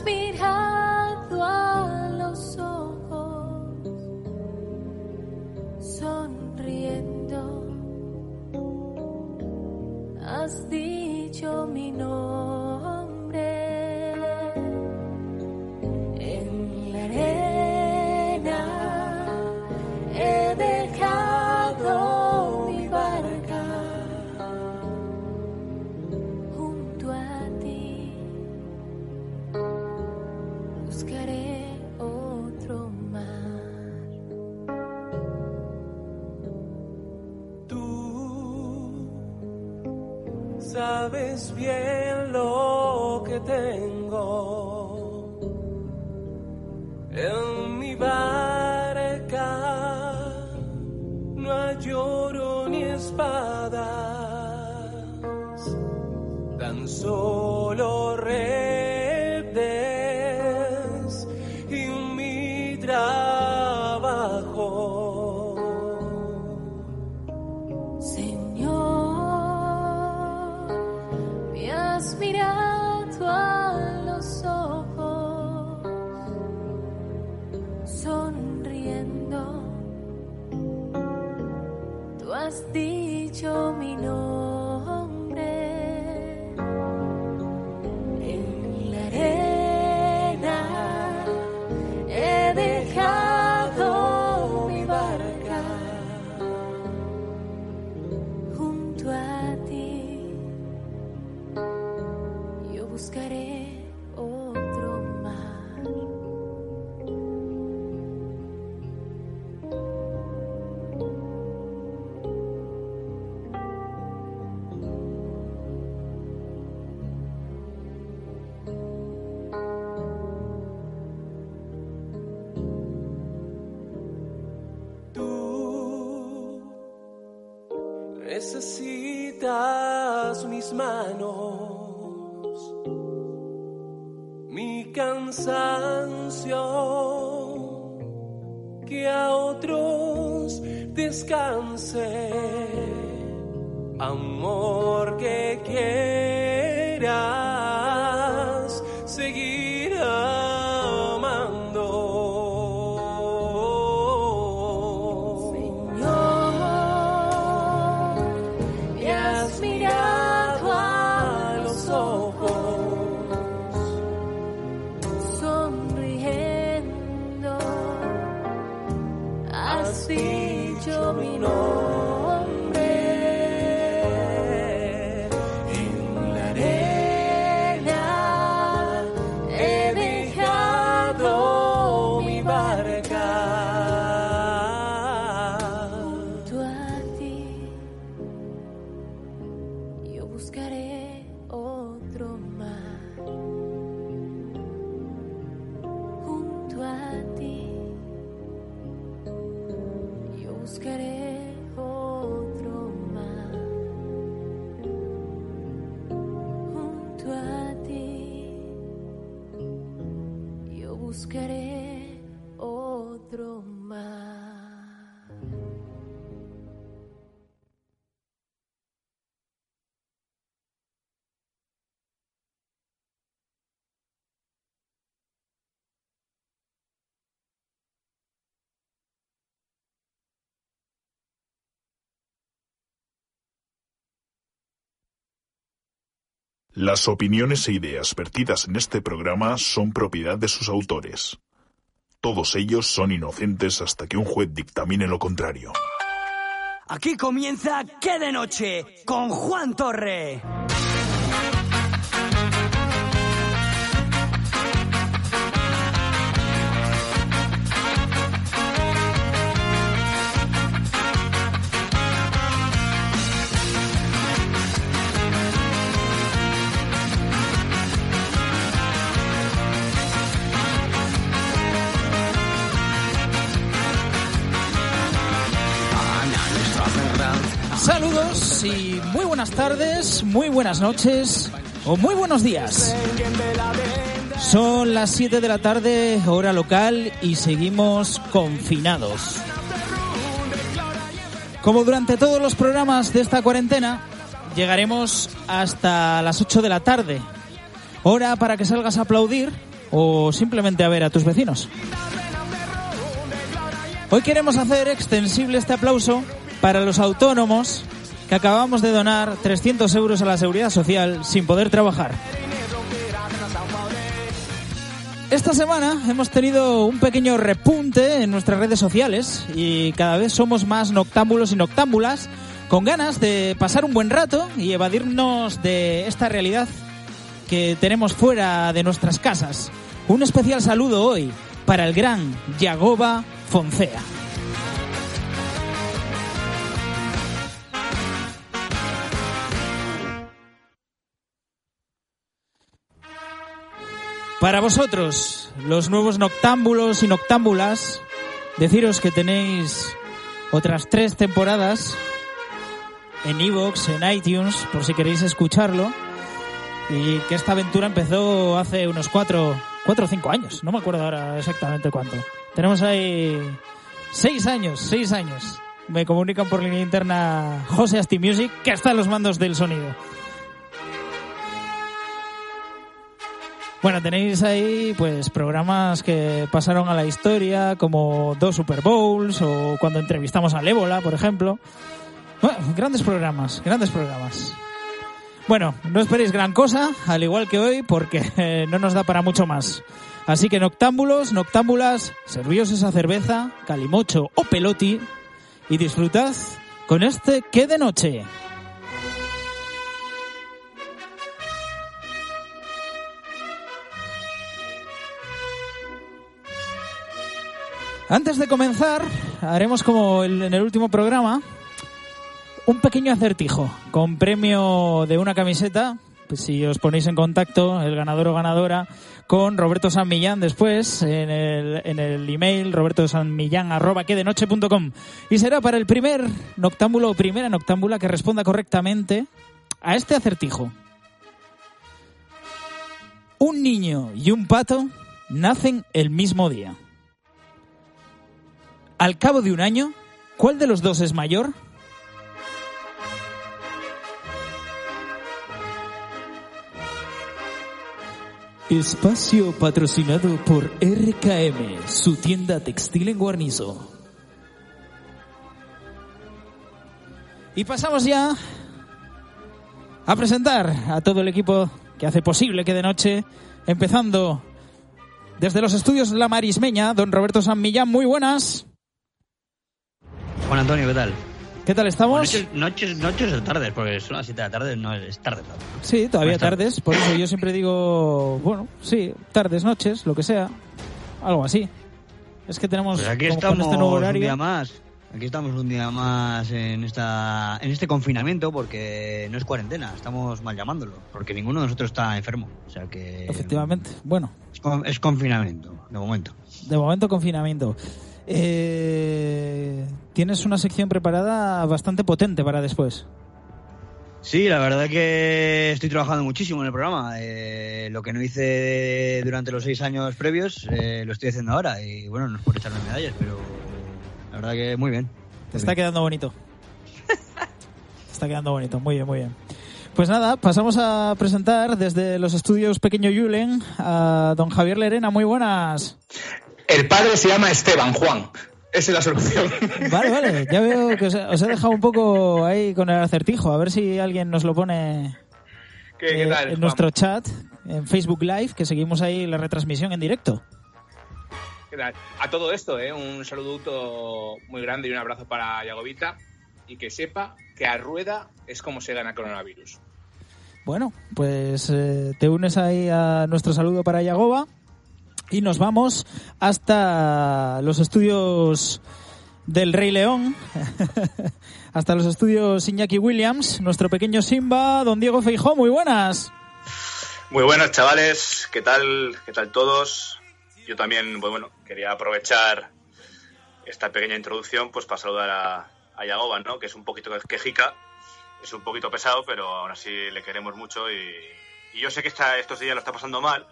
has mirado a los ojos, sonriendo, has dicho mi nombre sabes bien lo que tengo en mi barca. No hay oro ni espadas, tan solo has dicho mi nombre buscaré Las opiniones e ideas vertidas en este programa son propiedad de sus autores. Todos ellos son inocentes hasta que un juez dictamine lo contrario. Aquí comienza ¿Qué de noche? con Juan Torre. Y muy buenas tardes, muy buenas noches o muy buenos días. Son las 7 de la tarde, hora local, y seguimos confinados. Como durante todos los programas de esta cuarentena, llegaremos hasta las 8 de la tarde. Hora para que salgas a aplaudir o simplemente a ver a tus vecinos. Hoy queremos hacer extensible este aplauso para los autónomos que acabamos de donar 300 euros a la seguridad social sin poder trabajar. Esta semana hemos tenido un pequeño repunte en nuestras redes sociales y cada vez somos más noctámbulos y noctámbulas con ganas de pasar un buen rato y evadirnos de esta realidad que tenemos fuera de nuestras casas. Un especial saludo hoy para el gran Yagoba Foncea. Para vosotros, los nuevos noctámbulos y noctámbulas, deciros que tenéis otras tres temporadas en Evox, en iTunes, por si queréis escucharlo. Y que esta aventura empezó hace unos cuatro, cuatro o cinco años. No me acuerdo ahora exactamente cuánto. Tenemos ahí seis años, seis años. Me comunican por línea interna José Asti Music, que está en los mandos del sonido. Bueno, tenéis ahí pues programas que pasaron a la historia, como dos Super Bowls o cuando entrevistamos al Ébola, por ejemplo. Bueno, grandes programas, grandes programas. Bueno, no esperéis gran cosa, al igual que hoy, porque eh, no nos da para mucho más. Así que noctámbulos, noctámbulas, servíos esa cerveza, calimocho o peloti y disfrutad con este que de noche. Antes de comenzar, haremos como en el último programa un pequeño acertijo con premio de una camiseta. Pues si os ponéis en contacto, el ganador o ganadora, con Roberto San Millán después en el, en el email robertosanmillán arroba quedenoche.com. Y será para el primer noctámbulo o primera noctámbula que responda correctamente a este acertijo. Un niño y un pato nacen el mismo día. Al cabo de un año, ¿cuál de los dos es mayor? Espacio patrocinado por RKM, su tienda textil en Guarnizo. Y pasamos ya a presentar a todo el equipo que hace posible que de noche, empezando desde los estudios La Marismeña, don Roberto San Millán, muy buenas. Juan Antonio, ¿qué tal? ¿Qué tal estamos? Noches, noches, noches o tardes, porque son las 7 de la tarde, no es tarde todavía. Sí, todavía tardes. tardes, por eso yo siempre digo, bueno, sí, tardes, noches, lo que sea, algo así. Es que tenemos Pues aquí como estamos con este nuevo un horario. día más. Aquí estamos un día más en esta en este confinamiento porque no es cuarentena, estamos mal llamándolo, porque ninguno de nosotros está enfermo. O sea que Efectivamente. Bueno, es, con- es confinamiento, de momento. de momento confinamiento. Eh, tienes una sección preparada bastante potente para después. Sí, la verdad que estoy trabajando muchísimo en el programa. Eh, lo que no hice durante los seis años previos, eh, lo estoy haciendo ahora. Y bueno, no es por echarme medallas, pero la verdad que muy bien. Te está quedando bonito. Te está quedando bonito, muy bien, muy bien. Pues nada, pasamos a presentar desde los estudios Pequeño Yulen a don Javier Lerena. Muy buenas. El padre se llama Esteban Juan. Esa es la solución. Vale, vale, ya veo que os, os he dejado un poco ahí con el acertijo. A ver si alguien nos lo pone ¿Qué, qué eh, tal, en Juan? nuestro chat, en Facebook Live, que seguimos ahí la retransmisión en directo. ¿Qué tal? A todo esto, ¿eh? un saludo muy grande y un abrazo para Yagovita. Y que sepa que a rueda es como se gana coronavirus. Bueno, pues eh, te unes ahí a nuestro saludo para Yagoba y nos vamos hasta los estudios del Rey León, hasta los estudios Iñaki Williams, nuestro pequeño Simba, don Diego Feijó, muy buenas. Muy buenas, chavales. ¿Qué tal? ¿Qué tal todos? Yo también, pues bueno, quería aprovechar esta pequeña introducción pues para saludar a, a ¿no? Que es un poquito quejica es un poquito pesado, pero aún así le queremos mucho y, y yo sé que está, estos días lo está pasando mal,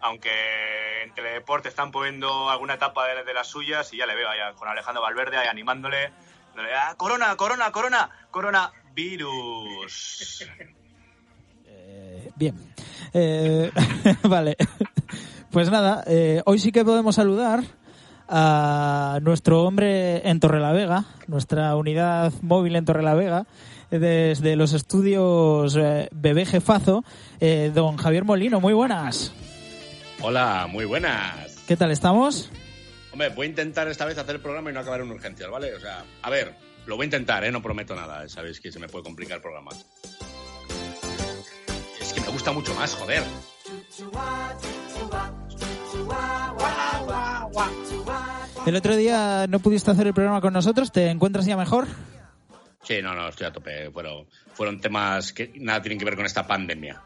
aunque en Teledeporte están poniendo alguna etapa de, las suyas y ya le veo ahí con Alejandro Valverde ahí animándole. "Ah, corona, corona, corona, corona, virus. Bien. Eh, vale. Pues nada, eh, hoy sí que podemos saludar a nuestro hombre en Torrelavega, nuestra unidad móvil en Torrelavega, desde los estudios eh, Jefazo, eh, don Javier Molino. Muy buenas. Hola, muy buenas. ¿Qué tal estamos? Hombre, voy a intentar esta vez hacer el programa y no acabar en urgencias, ¿vale? O sea, a ver, lo voy a intentar, ¿eh? No prometo nada, sabéis que se me puede complicar el programa. Es que me gusta mucho más, joder. El otro día no pudiste hacer el programa con nosotros, ¿te encuentras ya mejor? Sí, no, no, estoy a tope. Fueron, fueron temas que nada tienen que ver con esta pandemia.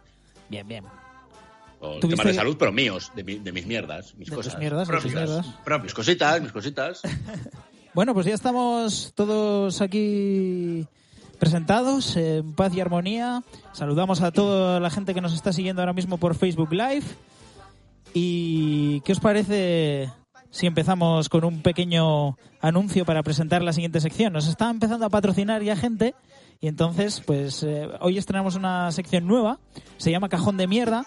Bien, bien. O ¿Tuviste- temas de salud, pero míos, de, mi- de mis mierdas, mis De tus cosas. mierdas, propias. mierdas. Propias, Mis cositas, mis cositas. Bueno, pues ya estamos todos aquí presentados en paz y armonía. Saludamos a toda la gente que nos está siguiendo ahora mismo por Facebook Live. ¿Y qué os parece si empezamos con un pequeño anuncio para presentar la siguiente sección? Nos está empezando a patrocinar ya gente y entonces, pues eh, hoy estrenamos una sección nueva. Se llama Cajón de Mierda.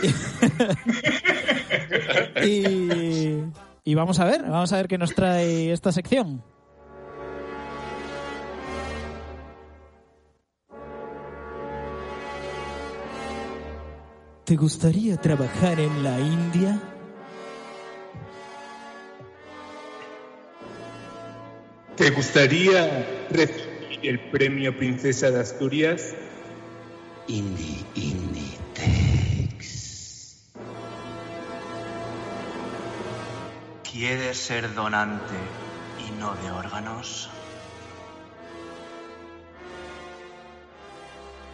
y, y vamos a ver, vamos a ver qué nos trae esta sección. ¿Te gustaría trabajar en la India? ¿Te gustaría recibir el premio Princesa de Asturias? Indie, indie, ¿Quieres ser donante y no de órganos?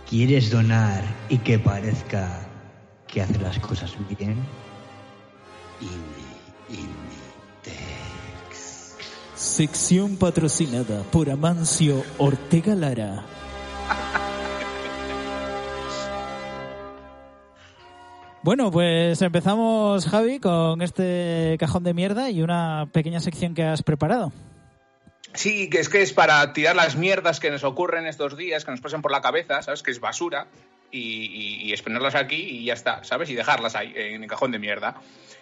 ¿Quieres donar y que parezca que hace las cosas bien? Sección patrocinada por Amancio Ortega Lara. Bueno, pues empezamos, Javi, con este cajón de mierda y una pequeña sección que has preparado. Sí, que es que es para tirar las mierdas que nos ocurren estos días, que nos pasan por la cabeza, ¿sabes? Que es basura, y, y, exponerlas aquí y ya está, ¿sabes? Y dejarlas ahí, en el cajón de mierda.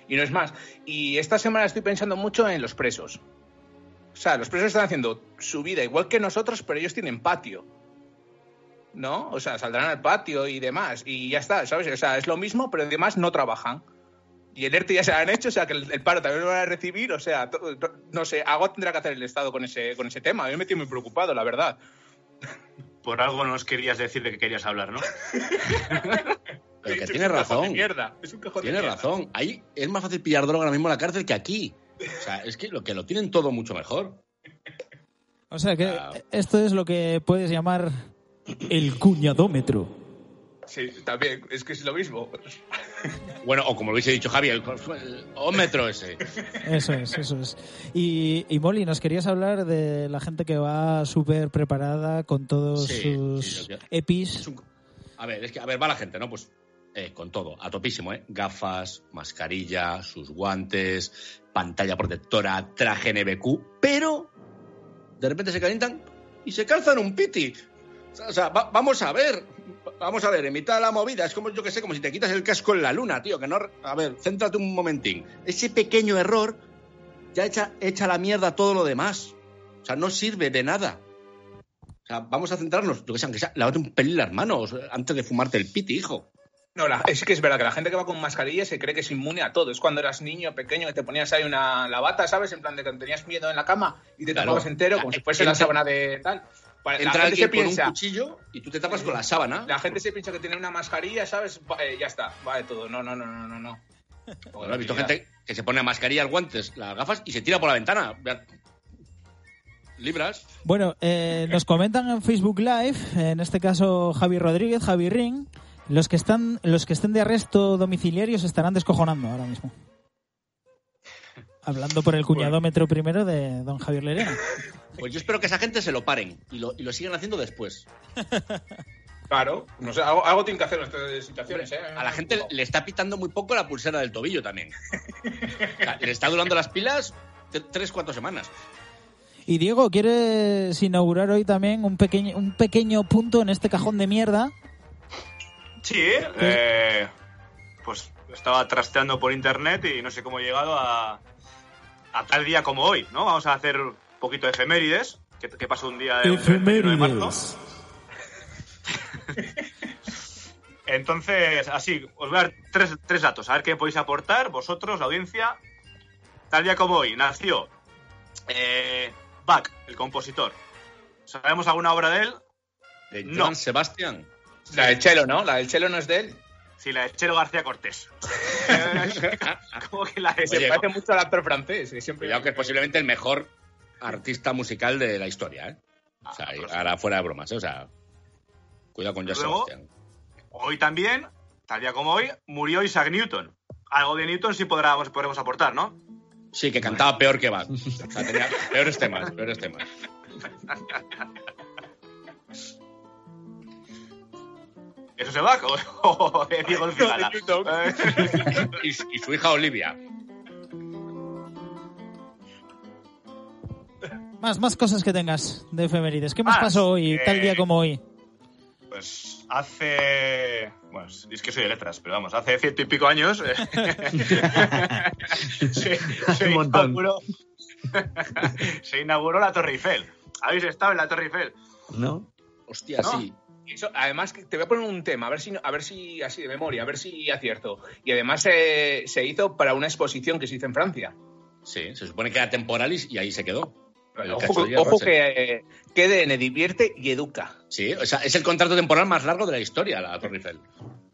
Y no es más. Y esta semana estoy pensando mucho en los presos. O sea, los presos están haciendo su vida igual que nosotros, pero ellos tienen patio. ¿No? O sea, saldrán al patio y demás. Y ya está, ¿sabes? O sea, es lo mismo, pero además no trabajan. Y el ERTE ya se lo han hecho, o sea, que el, el paro también lo van a recibir. O sea, to- to- no sé, algo tendrá que hacer el Estado con ese, con ese tema. A mí me tiene muy preocupado, la verdad. Por algo nos querías decir de que querías hablar, ¿no? Pero que Es tiene un cajón de razón. mierda, es un cajón de Tiene mierda. razón. Ahí es más fácil pillar droga ahora mismo en la cárcel que aquí. O sea, es que lo que lo tienen todo mucho mejor. O sea que Ah. esto es lo que puedes llamar el cuñadómetro. Sí, también, es que es lo mismo. Bueno, o como lo hubiese dicho Javier, el, el ómetro ese. Eso es, eso es. Y, y Molly, nos querías hablar de la gente que va súper preparada con todos Sí, sus sí, EPIs. A ver, es que, a ver, va la gente, ¿no? Pues eh, con todo, a topísimo, ¿eh? Gafas, mascarilla, sus guantes, pantalla protectora, traje NBQ, pero de repente se calientan y se calzan un piti. O sea, va- vamos a ver, vamos a ver, en mitad de la movida, es como, yo que sé, como si te quitas el casco en la luna, tío, que no... A ver, céntrate un momentín. Ese pequeño error ya echa, echa la mierda todo lo demás. O sea, no sirve de nada. O sea, vamos a centrarnos, yo que sé, aunque sea, lávate un pelín las manos antes de fumarte el piti, hijo. No, la- es que es verdad que la gente que va con mascarilla se cree que es inmune a todo. Es cuando eras niño pequeño que te ponías ahí una la bata, ¿sabes? En plan de que tenías miedo en la cama y te Claro. tapabas entero como si fuese la sábana de tal. Vale, la Entra gente se alguien con un piensa, cuchillo y tú te tapas con la sábana. la gente se piensa que tiene una mascarilla, ¿sabes? Eh, ya está, va de todo. No, no, no, no, no, no. Bueno, he visto gente que se pone mascarilla, guantes, las gafas y se tira por la ventana. Libras. Bueno, eh, nos comentan en Facebook Live, en este caso Javi Rodríguez, Javi Ring, los que están, los que estén de arresto domiciliario se estarán descojonando ahora mismo. Hablando por el cuñadómetro primero de don Javier Lerena. Pues yo espero que esa gente se lo paren y lo, y lo sigan haciendo después. Claro, no sé, algo, algo tienen que hacer en estas situaciones, ¿eh? A la gente le está pitando muy poco la pulsera del tobillo también. Le está durando las pilas tres, cuatro semanas. Y Diego, ¿quieres inaugurar hoy también un pequeño, un pequeño punto en este cajón de mierda? Sí, eh, pues estaba trasteando por internet y no sé cómo he llegado a, a tal día como hoy, ¿no? Vamos a hacer un poquito de efemérides, que, que pasó un día de, 31 de marzo. Entonces, así, os voy a dar tres, tres datos, a ver qué podéis aportar vosotros, la audiencia. Tal día como hoy, nació eh, Bach, el compositor. ¿Sabemos alguna obra de él? De No. Joan Sebastián. La del chelo, ¿no? La del chelo no es de él. Sí, la de Chelo García Cortés. Como que la de Se Oye, parece mucho al actor francés. Que siempre... Cuidado que es posiblemente el mejor artista musical de la historia, ¿eh? O sea, ahora fuera de bromas, ¿eh? O sea, cuidado con Sebastián. Hoy también, tal día como hoy, murió Isaac Newton. Algo de Newton sí podremos, podremos aportar, ¿no? Sí, que cantaba peor que Bach. O sea, tenía peores temas, peores temas. ¿Eso se va? ¿O, Diego? Eh, Y, y su hija Olivia. Más, más cosas que tengas de efemérides. ¿Qué más Más, pasó hoy, eh, tal día como hoy? Pues hace. Bueno, es que soy de letras, pero vamos, hace ciento y pico años. eh, se, inauguró, se inauguró la Torre Eiffel. ¿Habéis estado en la Torre Eiffel? ¿No? Hostia, No. sí. Eso, además, te voy a poner un tema, a ver si, a ver si así de memoria, a ver si acierto. Y además eh, se hizo para una exposición que se hizo en Francia. Sí, se supone que era temporalis y ahí se quedó. Ojo, que, eh, que DN divierte y educa. Sí, o sea, es el contrato temporal más largo de la historia, la Torre Eiffel.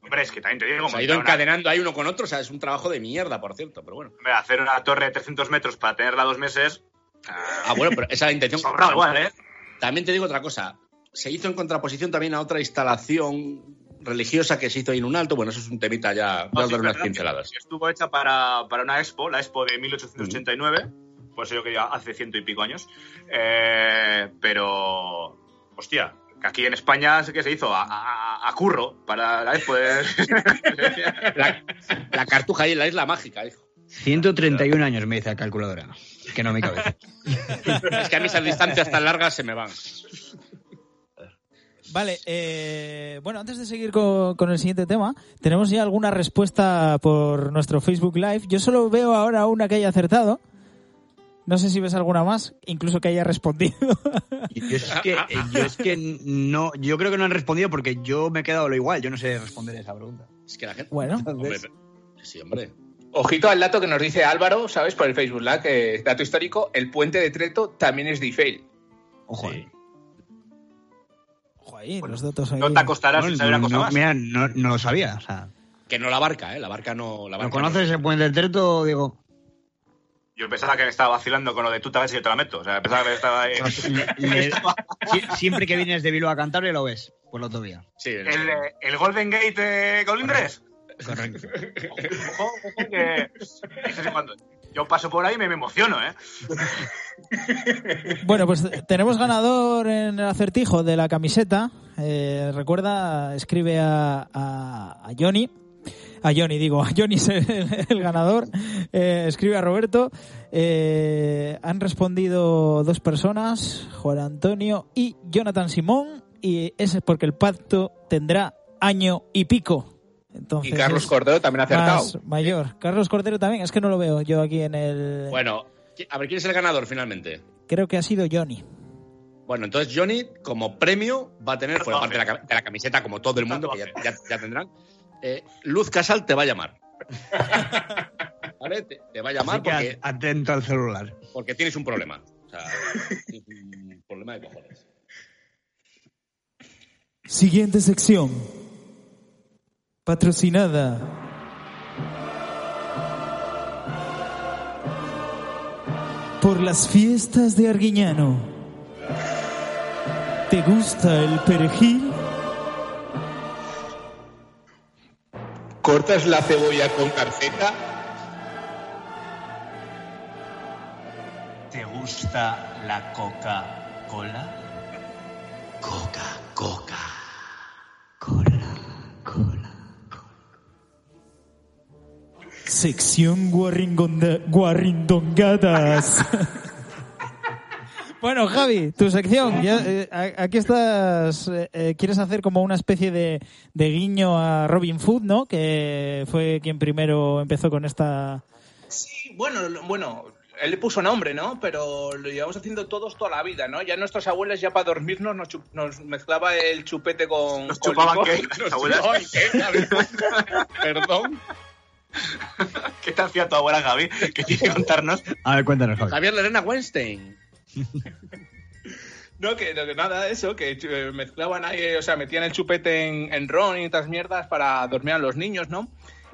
Hombre, es que también te digo, Se ha ido montar una- encadenando ahí uno con otro, o sea, es un trabajo de mierda, por cierto, pero bueno. hombre, hacer una torre de 300 metros para tenerla dos meses. Ah, bueno, pero esa es la intención. Sobrado igual, ¿eh? También te digo otra cosa. Se hizo en contraposición también a otra instalación religiosa que se hizo ahí en un alto. Bueno, eso es un temita ya. Voy No, a sí, dar unas pinceladas. que Estuvo hecha para, para una expo, la expo de 1889, por eso yo que ya hace ciento y pico años. Eh, pero, hostia, que aquí en España sé que se hizo a, a- a curro para la expo. de- La, la cartuja ahí en la isla mágica, hijo. 131 años me dice la calculadora. Que no mi cabeza. Es que a mí esas distancias tan largas se me van. Vale, eh, bueno, antes de seguir con, con el siguiente tema, tenemos ya alguna respuesta por nuestro Facebook Live. Yo solo veo ahora una que haya acertado. No sé si ves alguna más, incluso que haya respondido. Yo es que, yo es que no, yo creo que no han respondido porque yo me he quedado lo igual. Yo no sé responder esa pregunta. Es que la gente. Bueno. Hombre, sí, hombre. Ojito al dato que nos dice Álvaro, ¿sabes? Por el Facebook Live, que dato histórico, el puente de Treto también es de Eiffel. Ojo. Sí. Ojo ahí, los datos ahí. no te acostarás No, sin saber no, una cosa no, más. mira, no, no lo sabía. O sea, Que no la barca, ¿eh? La barca no. La ¿Lo barca conoces el puente del Treto, Diego? Yo pensaba que me estaba vacilando con lo de tú te ves y yo te la meto. O sea, pensaba que estaba ahí. Le- Sie- siempre que vienes de Bilbao a Cantabria lo ves, por la autovía. Sí, el- El, eh, el Golden Gate de Colindres. Correcto. Ojo, ojo, que. no sé cuándo. Yo paso por ahí y me, me emociono, ¿eh? Bueno, pues tenemos ganador en el acertijo de la camiseta. Eh, recuerda, escribe a, a, a Johnny. A Johnny, digo, a Johnny es el, el ganador. Eh, escribe a Roberto. Eh, han respondido dos personas, Juan Antonio y Jonathan Simón. Y ese es porque el pacto tendrá año y pico. Entonces, Y Carlos Cordero también ha acertado. más mayor. Carlos Cordero también, es que no lo veo yo aquí en el... Bueno, a ver, ¿quién es el ganador finalmente? Creo que ha sido Johnny. Bueno, entonces Johnny, como premio, va a tener, por aparte de la, cam- de la camiseta, como todo el mundo, que ya, ya- ya tendrán, eh, Luz Casal te va a llamar. ¿Vale? Te, te va a llamar Así que porque, atento al celular. porque tienes un problema. O sea, tienes un problema de cojones. Siguiente sección. Patrocinada. Por las fiestas de Arguiñano. ¿Te gusta el perejil? Cortas la cebolla con carceta ¿Te gusta la Coca-Cola? Coca, Coca. Sección guarrindongadas. bueno, Javi, tu sección. Ya, eh, aquí estás. eh, eh, quieres hacer como una especie de, de guiño a Robin Hood, ¿no? Que fue quien primero empezó con esta. Sí, bueno, bueno, él le puso nombre, ¿no? Pero lo llevamos haciendo todos toda la vida, ¿no? Ya nuestras abuelas, ya para dormirnos, nos, chup- nos mezclaba el chupete con. Nos con chupaban licor. qué, las abuelas. ¿qué? Perdón. ¿Qué te hacía tu abuela Gaby? Que tiene que contarnos. A ver, cuéntanos, Javi. Javier Lerena Weinstein. No, que, no, que nada, eso, que eh, mezclaban ahí, o sea, metían el chupete en, en ron y otras mierdas para dormir a los niños, ¿no?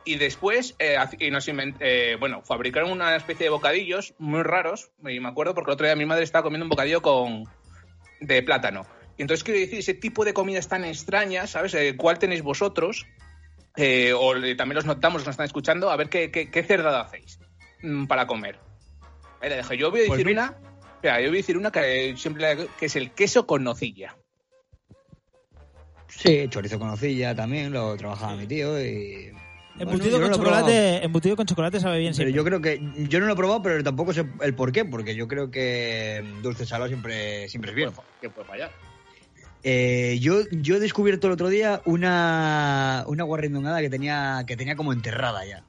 Y después, eh, y nos invent- eh, bueno, fabricaron una especie de bocadillos muy raros, y me acuerdo porque el otro día mi madre estaba comiendo un bocadillo con de plátano. Y entonces quiero decir, ese tipo de comidas tan extrañas, ¿sabes? Eh, ¿Cuál tenéis vosotros? Eh, o también los notamos, los que nos están escuchando, a ver qué, qué, qué cerdada hacéis mm, para comer. Ahí la dejo. Yo voy a Pues decir mira. una, yo voy a decir una que siempre que es el queso con nocilla. Sí, chorizo con nocilla también, lo trabajaba mi tío y... Embutido, Bueno, con no chocolate, embutido con chocolate sabe bien Pero siempre. yo creo que yo no lo he probado, pero tampoco sé el por qué, porque yo creo que dulce salado siempre, siempre es bien. ¿Qué puede fallar? Eh, yo, yo he descubierto el otro día una, una guarrindongada que tenía, que tenía como enterrada ya.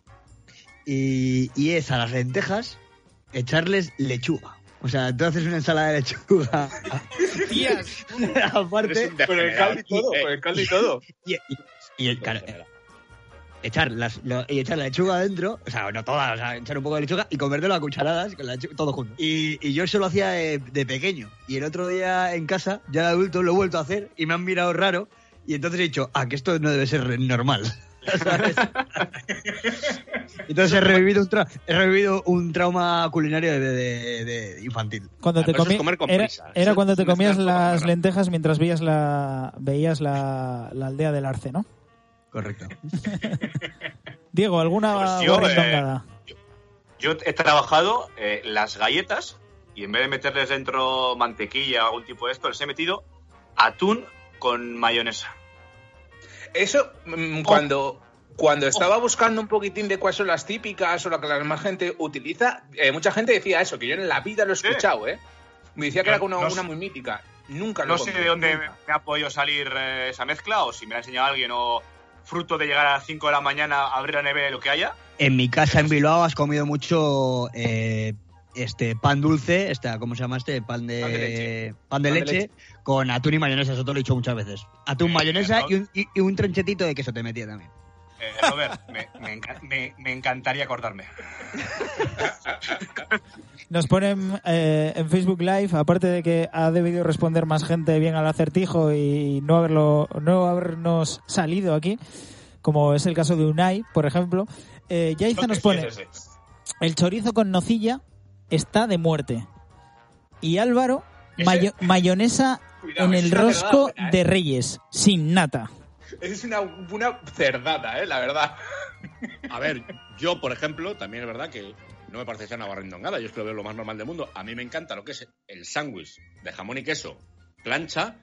Y, y es a las lentejas echarles lechuga. O sea, tú haces una ensalada de lechuga. Tías. Aparte, Con el caldo y todo, con el caldo y todo. y, y- y el, claro, echar, las, lo- y echar la lechuga adentro, o sea, no toda, o sea, echar un poco de lechuga y comértelo a cucharadas con la lechuga, todo junto. Y, y yo eso lo hacía de, de pequeño. Y el otro día en casa, ya de adulto, lo he vuelto a hacer y me han mirado raro. Y entonces he dicho, ah, que esto no debe ser normal. ¿sabes? entonces he revivido un, tra- he revivido un trauma culinario de, de- de infantil. Cuando te comí- comer con era, prisa. era cuando te comías las lentejas mientras veías la veías la, la aldea del arce, ¿no? Correcto. Diego, ¿alguna Pues yo, guarrindongada? Yo he trabajado eh, las galletas y en vez de meterles dentro mantequilla o algún tipo de esto, les he metido atún con mayonesa. Eso, mm, cuando, cuando estaba buscando un poquitín de cuáles son las típicas o lo que la más gente utiliza, eh, mucha gente decía eso, que yo en la vida lo he escuchado, ¿eh? Me decía que era una, no una muy mítica. Nunca lo No sé de dónde nunca. me ha podido salir eh, esa mezcla o si me la ha enseñado alguien o fruto de llegar a las 5 de la mañana a abrir la nevera y lo que haya. En mi casa en Bilbao has comido mucho eh, este pan dulce, esta, ¿cómo se llama este? Pan de, Pan de leche. pan de Pan de leche, leche. con atún y mayonesa, eso te lo he dicho muchas veces. Atún, Eh, mayonesa no. y un, y, y un tronchetito de queso te metía también. Eh, Robert, me, me enca- me- me encantaría acordarme. Nos ponen eh, en Facebook Live, aparte de que ha debido responder más gente bien al acertijo y no haberlo, no habernos salido aquí, como es el caso de Unai, por ejemplo, eh, Yaiza nos pone el chorizo con nocilla está de muerte y Álvaro mayo- mayonesa Cuidado, en el rosco verdad, ¿eh? de Reyes sin nata. Es una, una cerdada, ¿eh? La verdad. A ver, yo, por ejemplo, también es verdad que no me parece que sea una barrindongada. Yo es que lo veo lo más normal del mundo. A mí me encanta lo que es el sándwich de jamón y queso, plancha,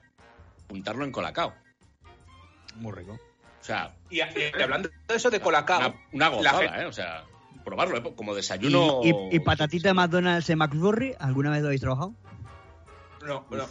untarlo en colacao. Muy rico. O sea, Y, y hablando de eso de colacao, una, gozada, gente- ¿eh? O sea, probarlo, ¿eh? Como Y, desayuno. y- y patatita de McDonald's en McFlurry, ¿alguna vez lo habéis trabajado? no, no.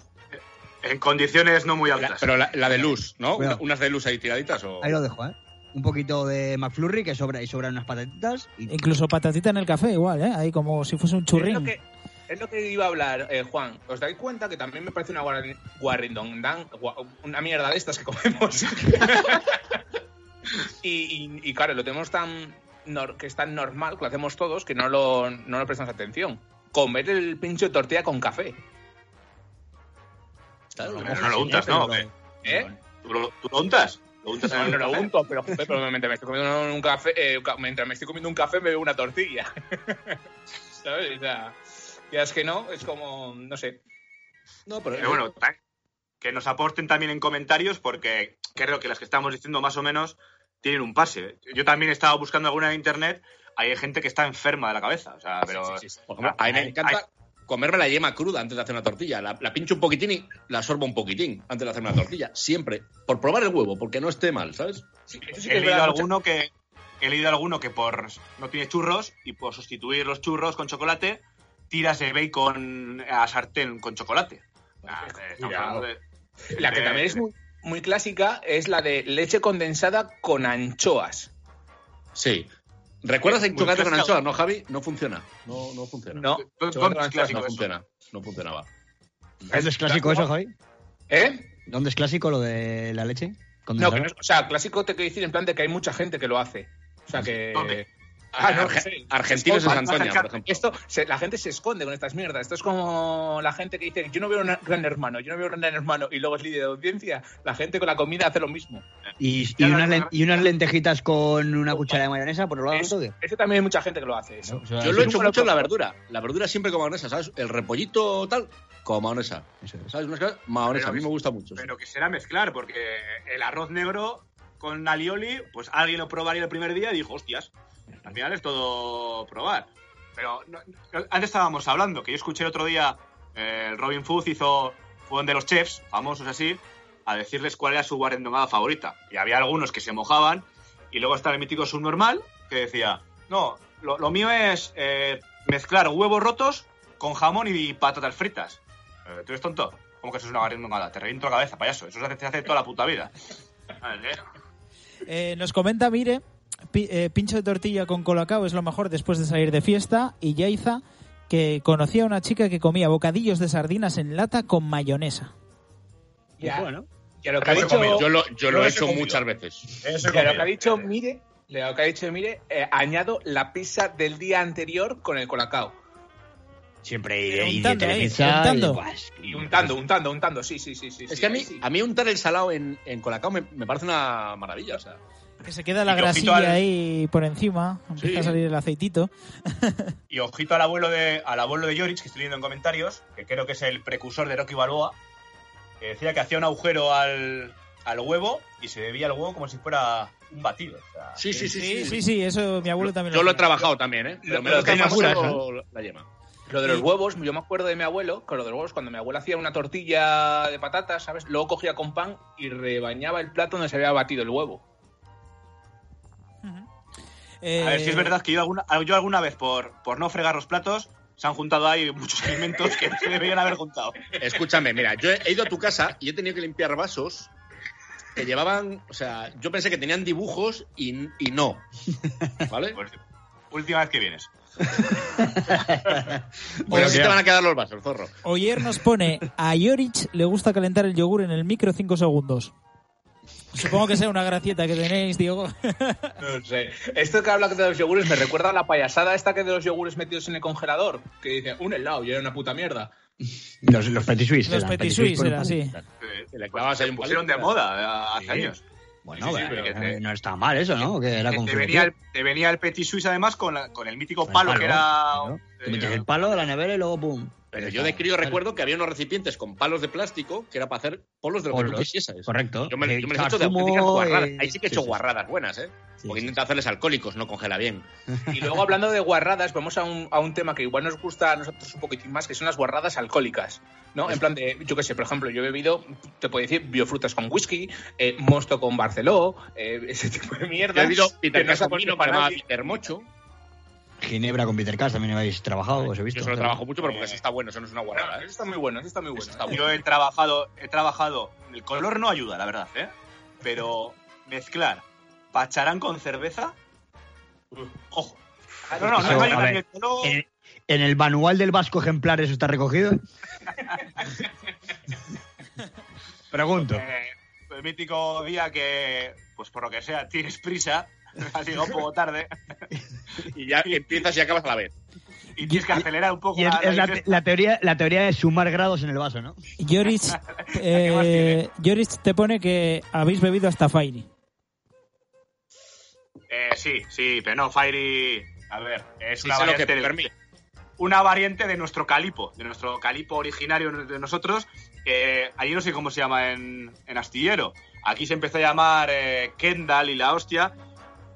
En condiciones no muy La- altas. pero la, la de luz, ¿no? Unas de luz ahí tiraditas o. Ahí lo dejo, ¿eh? Un poquito de McFlurry que sobra y sobran unas patatitas. Y Incluso patatita en el café igual, ¿eh? Ahí como si fuese un Es lo, churrín. que, es lo que iba a hablar, eh, Juan. ¿Os dais cuenta que también me parece una guarri- guarrindongdan, gua- una mierda de estas que comemos? y, y- y, claro, lo tenemos tan nor- que es tan normal, que lo hacemos todos, que no lo, no le prestamos atención. Comer el pincho de tortilla con café. No, no lo untas, ¿no? pero- ¿Eh? ¿Tú lo, tú lo untas? ¿Lo untas en No, no lo café? unto, pero, pero mientras me estoy comiendo un café, eh, mientras me estoy comiendo un café me bebo una tortilla. ¿Sabes? O sea, ya es que no, es como, no sé. No, pero. Pero bueno, que nos aporten también en comentarios porque creo que las que estamos diciendo más o menos tienen un pase. Yo también he estado buscando alguna en internet, hay gente que está enferma de la cabeza, o sea, pero Sí, sí, sí. Por ejemplo, a mí me Hay- encanta comerme la yema cruda antes de hacer una tortilla. La, la pincho un poquitín y la sorbo un poquitín antes de hacer una tortilla. Siempre. Por probar el huevo, porque no esté mal, ¿sabes? he leído alguno que he leído alguno que por no tiene churros y por sustituir los churros con chocolate tiras de bacon a sartén con chocolate. Ah, de- La que de- también es muy, muy clásica es la de leche condensada con anchoas. Sí. ¿Recuerdas el chocolate con anchoas, no, Javi? No funciona. No, no funciona. No, no eso. funciona. No funcionaba. ¿Dónde es clásico eso, Javi? ¿Eh? ¿Dónde es clásico lo de la leche? No, que o sea, clásico te quiero decir en plan de que hay mucha gente que lo hace. O sea que. ¿Dónde? Ah, no, Arge- sí. Argentinos esconde. Santoña, por ejemplo. Esto, se- la gente se esconde con estas mierdas. Esto es como la gente que dice, yo no veo un gran hermano, yo no veo un gran hermano, y luego es líder de audiencia. La gente con la comida hace lo mismo. ¿Y, y unas, len- y unas lentejitas con una cuchara de mayonesa por el lado. Eso también hay mucha gente que lo hace. Eso. O sea, Yo lo he hecho mucho en la verdura. La verdura siempre con mayonesa, ¿sabes? El repollito tal, con mayonesa. ¿Sabes? Unas cosas- mayonesa, a mí me gusta mucho. Pero que será mezclar, porque el arroz negro con alioli, pues alguien lo probaría el primer día y dijo, hostias, al final es todo probar. Pero antes estábamos hablando, que yo escuché otro día, eh, Robin Food hizo, fue de los chefs, famosos así, a decirles cuál era su guarendongada favorita. Y había algunos que se mojaban, y luego está el mítico subnormal, que decía, no, lo, mío es eh, mezclar huevos rotos con jamón y patatas fritas. Eh, ¿Tú eres tonto? ¿Cómo que eso es una guarendongada? Te reviento la cabeza, payaso. Eso se hace, se hace toda la puta vida. Vale. Eh, nos comenta, mire, pi- eh, pincho de tortilla con colacao es lo mejor después de salir de fiesta. Y Yaiza, que conocía a una chica que comía bocadillos de sardinas en lata con mayonesa. Ya. Bueno. Ya lo que ha Eso he dicho, comido. Yo lo, yo lo Yo he hecho comido. muchas veces. Eso ya lo que ha dicho, mire, lo que ha dicho, mire, eh, añado la pizza del día anterior con el colacao. Siempre y, y de untando ahí, Televisa. untando. y, buah, es que- Y untando, untando, untando, sí, sí, sí. sí Es sí, que a mí, a mí untar el salado en, en colacao me, me parece una maravilla. O sea, Que se queda la grasilla al- ahí por encima, empieza Sí. a salir el aceitito. Y ojito al abuelo de al abuelo de Yorich, que estoy leyendo en comentarios, que creo que es el precursor de Rocky Balboa, que decía que hacía un agujero al, al huevo y se bebía el huevo como si fuera un batido. O sea, sí, sí, sí. Sí, sí, sí, eso mi abuelo también Yo lo he trabajado también, ¿eh? Pero me lo gusta que más pura, solo la yema. Lo de los huevos, yo me acuerdo de mi abuelo, con lo de los huevos, cuando mi abuela hacía una tortilla de patatas, ¿sabes? Luego cogía con pan y rebañaba el plato donde se había batido el huevo. Eh, A ver si es verdad que yo alguna, yo alguna vez, por, por no fregar los platos, se han juntado ahí muchos alimentos que no se deberían haber juntado. Escúchame, mira, yo he ido a tu casa y he tenido que limpiar vasos que llevaban, o sea, yo pensé que tenían dibujos y, y no. ¿Vale? Pues, última vez que vienes. Bueno, así te van a quedar los vasos, zorro. Oyer nos pone, a Yorich le gusta calentar el yogur en el micro 5 segundos. Supongo que sea una gracieta que tenéis, Diego. No sé. Esto que habla de los yogures me recuerda a la payasada esta que de los yogures metidos en el congelador. Que dice, un helado y era una puta mierda. Los, los petit suisse. Los petit suisse era así. Eh, le ahí se un pusieron de moda eh, hace Sí. años. Bueno, Sí, sí, bueno, pero que te- no está mal eso, ¿no? Que era te, venía el, te venía el Petit Suisse además con, la- con el mítico el palo, que era... Te metes el palo de la nevera y luego pum. Pero yo de crío recuerdo que había unos recipientes con palos de plástico que era para hacer polos de lo que tú quisieses. correcto. Yo me, Eh, yo me los he hecho de auténticas guarradas. Ahí sí que he hecho sí. guarradas buenas, ¿eh? Sí, Porque sí, intenta hacerles alcohólicos, no congela bien. Y luego hablando de guarradas, vamos a un, a un tema que igual nos gusta a nosotros un poquitín más, que son las guarradas alcohólicas. ¿no? En plan de, yo qué sé, por ejemplo, yo he bebido, te puedo decir, biofrutas con whisky, eh, mosto con Barceló, eh, ese tipo de mierda. Yo he bebido Peter que no Casomino aconseja para Ginebra con Peter Cass también habéis trabajado, os he visto. Yo solo trabajo mucho, pero porque eso está bueno, eso no es una guarrada. Eso ¿eh? está muy bueno, eso está muy bueno. Yo he trabajado, he trabajado. El color no ayuda, la verdad, ¿eh? Pero mezclar pacharán con cerveza. Ojo. No, no, no, Eso, no ayuda ni el color. En, en el manual del vasco ejemplar eso está recogido. Pregunto. Eh, el mítico día que, pues por lo que sea, tienes prisa, has llegado un poco tarde Y ya empiezas y acabas a la vez. y tienes que acelerar un poco Y es, la, es la, digesta. la teoría, la teoría es sumar grados en el vaso, ¿no? Yorich, eh, Yorich te pone que habéis bebido hasta Fairy. Eh, sí, sí, pero no, Fairy. A ver, es Sí una, variante que del- una variante de nuestro calipo, de nuestro calipo originario de nosotros. Que allí no sé cómo se llama en, en astillero. Aquí se empezó a llamar eh, Kendall y la hostia.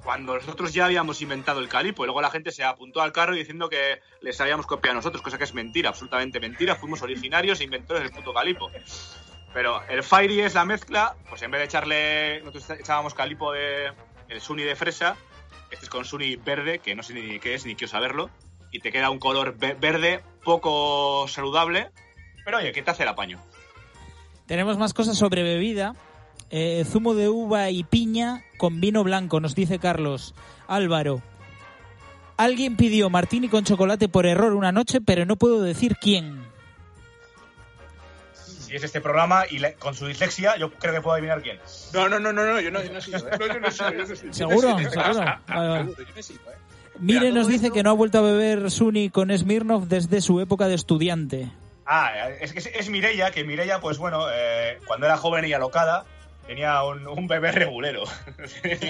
Cuando nosotros ya habíamos inventado el calipo y luego la gente se apuntó al carro diciendo que les habíamos copiado a nosotros, cosa que es mentira, absolutamente mentira. Fuimos originarios e inventores del puto calipo. Pero el Fairy es la mezcla, pues en vez de echarle, nosotros echábamos calipo de el Suni de fresa, este es con Suni verde, que no sé ni qué es, ni quiero saberlo, y te queda un color ve- verde poco saludable, pero oye, que te hace el apaño. Tenemos más cosas sobre bebida. Eh, zumo de uva y piña con vino blanco, nos dice Carlos. Álvaro. Alguien pidió martini con chocolate por error una noche, pero no puedo decir quién. Si es este programa y le- con su dislexia, yo creo que puedo adivinar quién. No, no, no, no, no, yo no, yo no he sido, ¿eh? No, yo no yo. ¿Seguro? Yo. ¿Seguro? Ah, ah, yo ¿eh? Mire nos dice esto- que no ha vuelto a beber Suni con Smirnoff desde su época de estudiante. Ah, es que es, es Mireia, que Mireia, pues bueno, eh, cuando era joven y alocada, tenía un, un bebé regulero.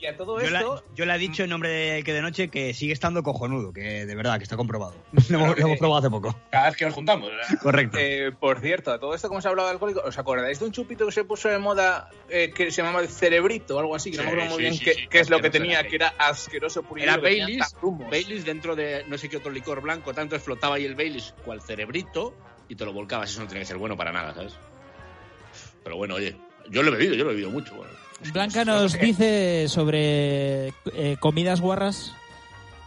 Y a todo Yo, la- esto, yo le he dicho en nombre de que de noche que sigue estando cojonudo, que de verdad, que está comprobado. Lo hemos, lo hemos probado hace poco. Cada vez que nos juntamos. Correcto. eh, por cierto, a todo esto, como se ha hablado de alcohólico, ¿os acordáis de un chupito que se puso de moda eh, que se llamaba el cerebrito o algo así? Que no me Sí, acuerdo muy bien sí, qué, sí, qué es lo que tenía, que era asqueroso puro Era que Baileys. Baileys dentro de no sé qué otro licor blanco, tanto explotaba ahí el Baileys cual cerebrito y te lo volcabas. Eso no tiene que ser bueno para nada, ¿sabes? Pero bueno, oye, yo lo he bebido, yo lo he bebido mucho. bueno. Blanca nos dice sobre eh, comidas guarras.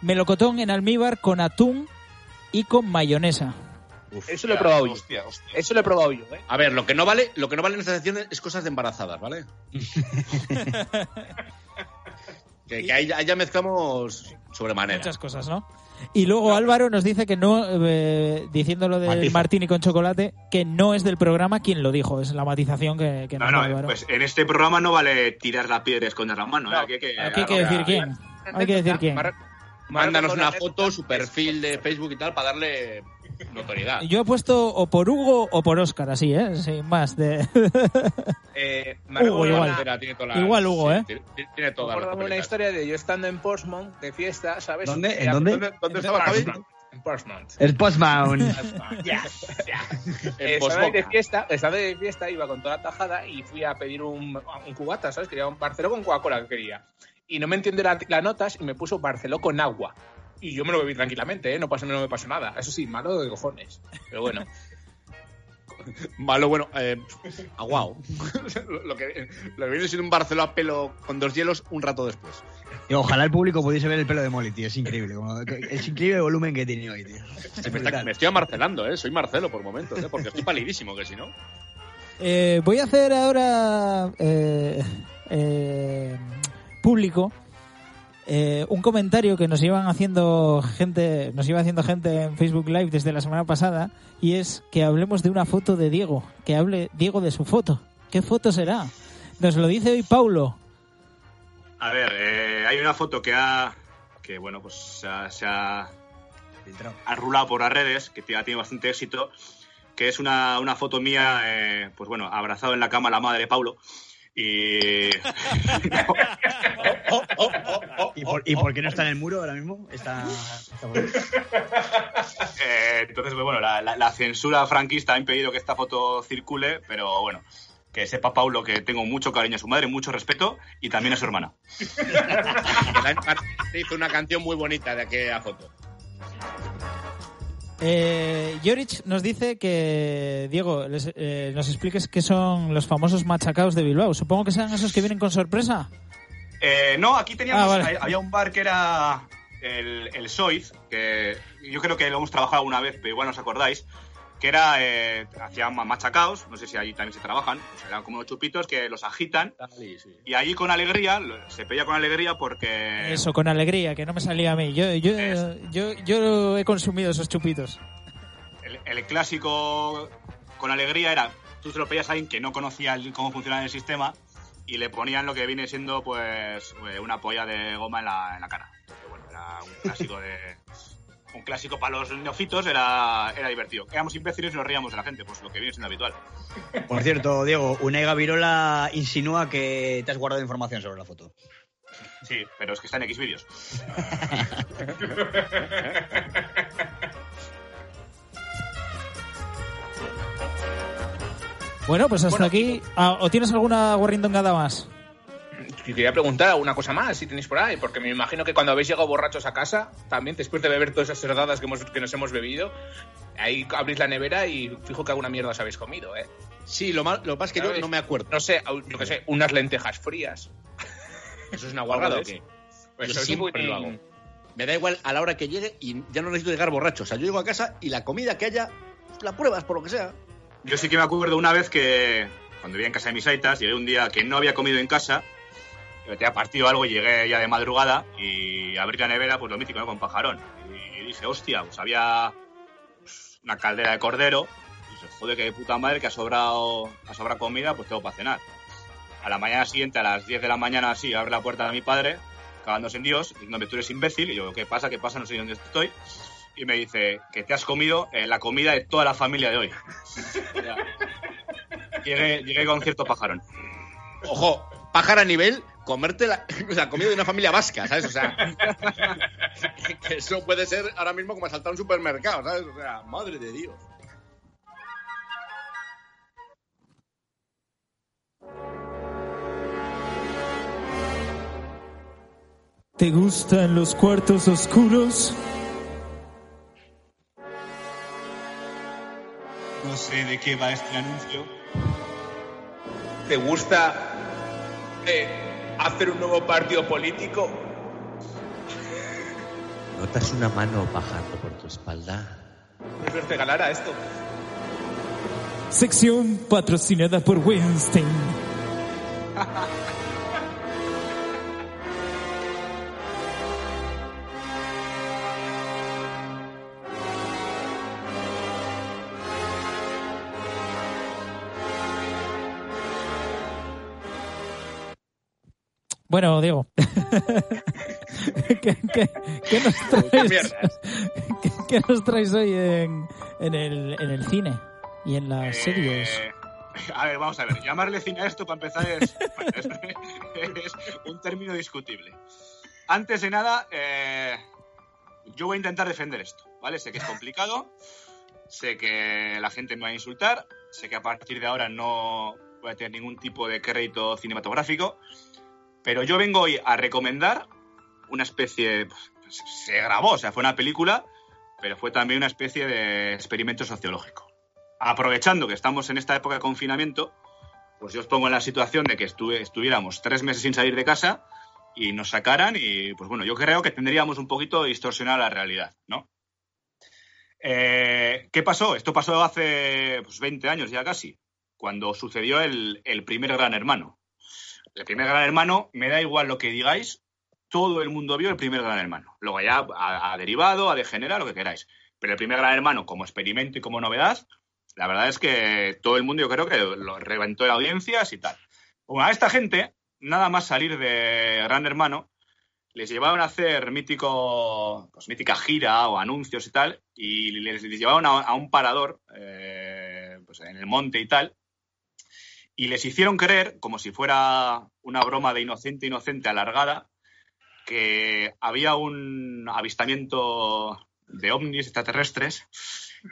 Melocotón en almíbar con atún y con mayonesa. Eso lo he probado yo. Eso lo he probado yo, ¿eh? A ver, lo que no vale, lo que no vale en esta sección es cosas de embarazadas, ¿vale? que, que ahí, ya- ahí ya mezclamos sobremanera. Muchas cosas, ¿no? Y luego Álvaro nos dice que no, eh, diciendo lo del Matiza. martini con chocolate, que no es del programa quien lo dijo, es la matización que, que No, nos no, Álvaro. pues en este programa no vale tirar la piedra y esconder la mano. ¿eh? Aquí hay que, Aquí hay que decir quién. Hay que decir quién. Mándanos una foto, su perfil de Facebook y tal, para darle notoriedad. Yo he puesto o por Hugo o por Óscar, así, ¿eh? Sin más. De... Eh, Hugo, igual. Tiene toda la- Igual Hugo, ¿eh? Tiene, tiene todas las una historia de yo estando en Portsmouth de fiesta, ¿sabes? ¿Dónde? ¿En Era- dónde? ¿Dónde estaba Javi? Portsmouth. En Portsmouth. El Postbound. Ya, ya. En Eh, estaba de fiesta, estaba de fiesta, iba con toda la tajada y fui a pedir un, un cubata, ¿sabes? Quería un Barceló con Coca-Cola que quería. Y no me entiende la- las notas y me puso Barceló con agua. Y yo me lo bebí tranquilamente, ¿eh? No, pasó, no me pasó nada. Eso sí, malo de cojones. Pero bueno. Malo, bueno, eh, aguao. lo, lo que lo que viene siendo un Barceló a pelo con dos hielos un rato después. Y ojalá el público pudiese ver el pelo de Molly, tío. Es increíble. como- es increíble el volumen que tiene hoy, tío. Sí, me, está- me estoy amarcelando, ¿eh? Soy Marcelo por momentos, ¿eh? Porque estoy palidísimo, que si no... Eh, voy a hacer ahora eh, eh, público eh, un comentario que nos iban haciendo gente, nos iba haciendo gente en Facebook Live desde la semana pasada y es que hablemos de una foto de Diego, que hable Diego de su foto. ¿Qué foto será? Nos lo dice hoy Paulo. A ver, eh, hay una foto que ha. que bueno, pues se ha, se ha, ha rulado por las redes, que ha tenido bastante éxito, que es una, una foto mía, eh, pues bueno, abrazado en la cama la madre de Paulo. Y. ¿Y por, y por qué no está en el muro ahora mismo? Está, está por ahí. Eh, entonces, pues, bueno, la, la- la censura franquista ha impedido que esta foto circule, pero bueno, que sepa Paulo que tengo mucho cariño a su madre, mucho respeto y también a su hermana. Hizo una canción muy bonita de aquella foto. Eh, Jorich nos dice que, Diego, les- eh, nos expliques qué son los famosos machacaos de Bilbao. Supongo que sean esos que vienen con sorpresa. Eh, no, aquí teníamos, Ah, vale. había un bar que era el, el Soiz, que yo creo que lo hemos trabajado alguna vez, pero igual no os acordáis, que era, eh, hacían ma- machacaos, no sé si allí también se trabajan, pues eran como unos chupitos que los agitan, y allí con alegría, lo- se pedía con alegría porque... Eso, con alegría, que no me salía a mí. Yo, yo, yo, yo he consumido esos chupitos. El, el clásico con alegría era, tú te lo pedías a alguien que no conocía el- cómo funcionaba el sistema y le ponían lo que viene siendo pues eh, una polla de goma en la, en la cara. Entonces, bueno, era un clásico de... Un clásico para los neofitos era, era divertido. Éramos imbéciles y nos reíamos de la gente, pues lo que viene siendo habitual. Por cierto, Diego, Unai Gavirola insinúa que te has guardado información sobre la foto. Sí, pero es que está en X vídeos. Bueno, pues hasta aquí. Ah, ¿O tienes alguna guarrindongada más? Y quería preguntar alguna cosa más, si tenéis por ahí, porque me imagino que cuando habéis llegado borrachos a casa, también después de beber todas esas cerdadas que, hemos, que nos hemos bebido, ahí abrís la nevera y fijo que alguna mierda os habéis comido, ¿eh? Sí, lo, mal, lo que pasa es que yo no me acuerdo. No sé, yo qué sé, unas lentejas frías. ¿Eso es una guarrada qué? Pues yo eso es siempre muy- lo hago. Me da igual a la hora que llegue y ya no necesito llegar borracho. O sea, yo llego a casa y la comida que haya, pues, la pruebas por lo que sea. Yo sí que me acuerdo una vez que, cuando vivía en casa de mis aitas, llegué un día que no había comido en casa, que tenía partido algo y llegué ya de madrugada y abrí la nevera, pues lo mítico, ¿no? Con pajarón. Y dije, hostia, pues había pues, una caldera de cordero. Y dije, joder, qué puta madre que ha sobrado, ha sobrado comida, pues tengo para cenar. A la mañana siguiente, a las 10 de la mañana, así, abre la puerta de mi padre, cagándose en Dios, diciéndome, tú eres imbécil. Y yo, ¿qué pasa? ¿Qué pasa? No sé dónde estoy. Y me dice, que te has comido eh, la comida de toda la familia de hoy. Llegué, llegué con cierto pajarón. Ojo, pájaro a nivel, comerte la, o sea, comida de una familia vasca, ¿sabes? O sea, que eso puede ser ahora mismo como asaltar un supermercado, ¿sabes? O sea, madre de Dios. ¿Te gustan los cuartos oscuros? No sé de qué va este anuncio. ¿Te gusta eh, hacer un nuevo partido político? ¿Notas una mano bajando por tu espalda? ¿No te ganara esto? Sección patrocinada por Weinstein. Bueno, Diego. ¿Qué, qué- qué nos traes, qué- qué nos traes hoy en, en el, en el cine y en las series? Eh, a ver, vamos a ver. Llamarle cine a esto para empezar es, bueno, es- es un término discutible. Antes de nada, eh, yo voy a intentar defender esto, ¿vale? Sé que es complicado, sé que la gente me va a insultar, sé que a partir de ahora no voy a tener ningún tipo de crédito cinematográfico, pero yo vengo hoy a recomendar una especie, pues, se grabó, o sea, fue una película, pero fue también una especie de experimento sociológico aprovechando que estamos en esta época de confinamiento, pues yo os pongo en la situación de que estuve, estuviéramos tres meses sin salir de casa y nos sacaran y, pues bueno, yo creo que tendríamos un poquito distorsionada la realidad, ¿no? Eh, ¿Qué pasó? Esto pasó hace pues, 20 años ya casi, cuando sucedió el primer Gran Hermano. El primer Gran Hermano, me da igual lo que digáis, todo el mundo vio el primer Gran Hermano. Luego ya ha, derivado, ha degenerado, lo que queráis. Pero el primer Gran Hermano, como experimento y como novedad, la verdad es que todo el mundo yo creo que lo reventó de audiencias y tal. Bueno, a esta gente, nada más salir de Gran Hermano, les llevaban a hacer mítico, pues, mítica gira o anuncios y tal, y les, les llevaban a, a un parador eh, pues, en el monte y tal, y les hicieron creer, como si fuera una broma de inocente inocente alargada, que había un avistamiento de ovnis extraterrestres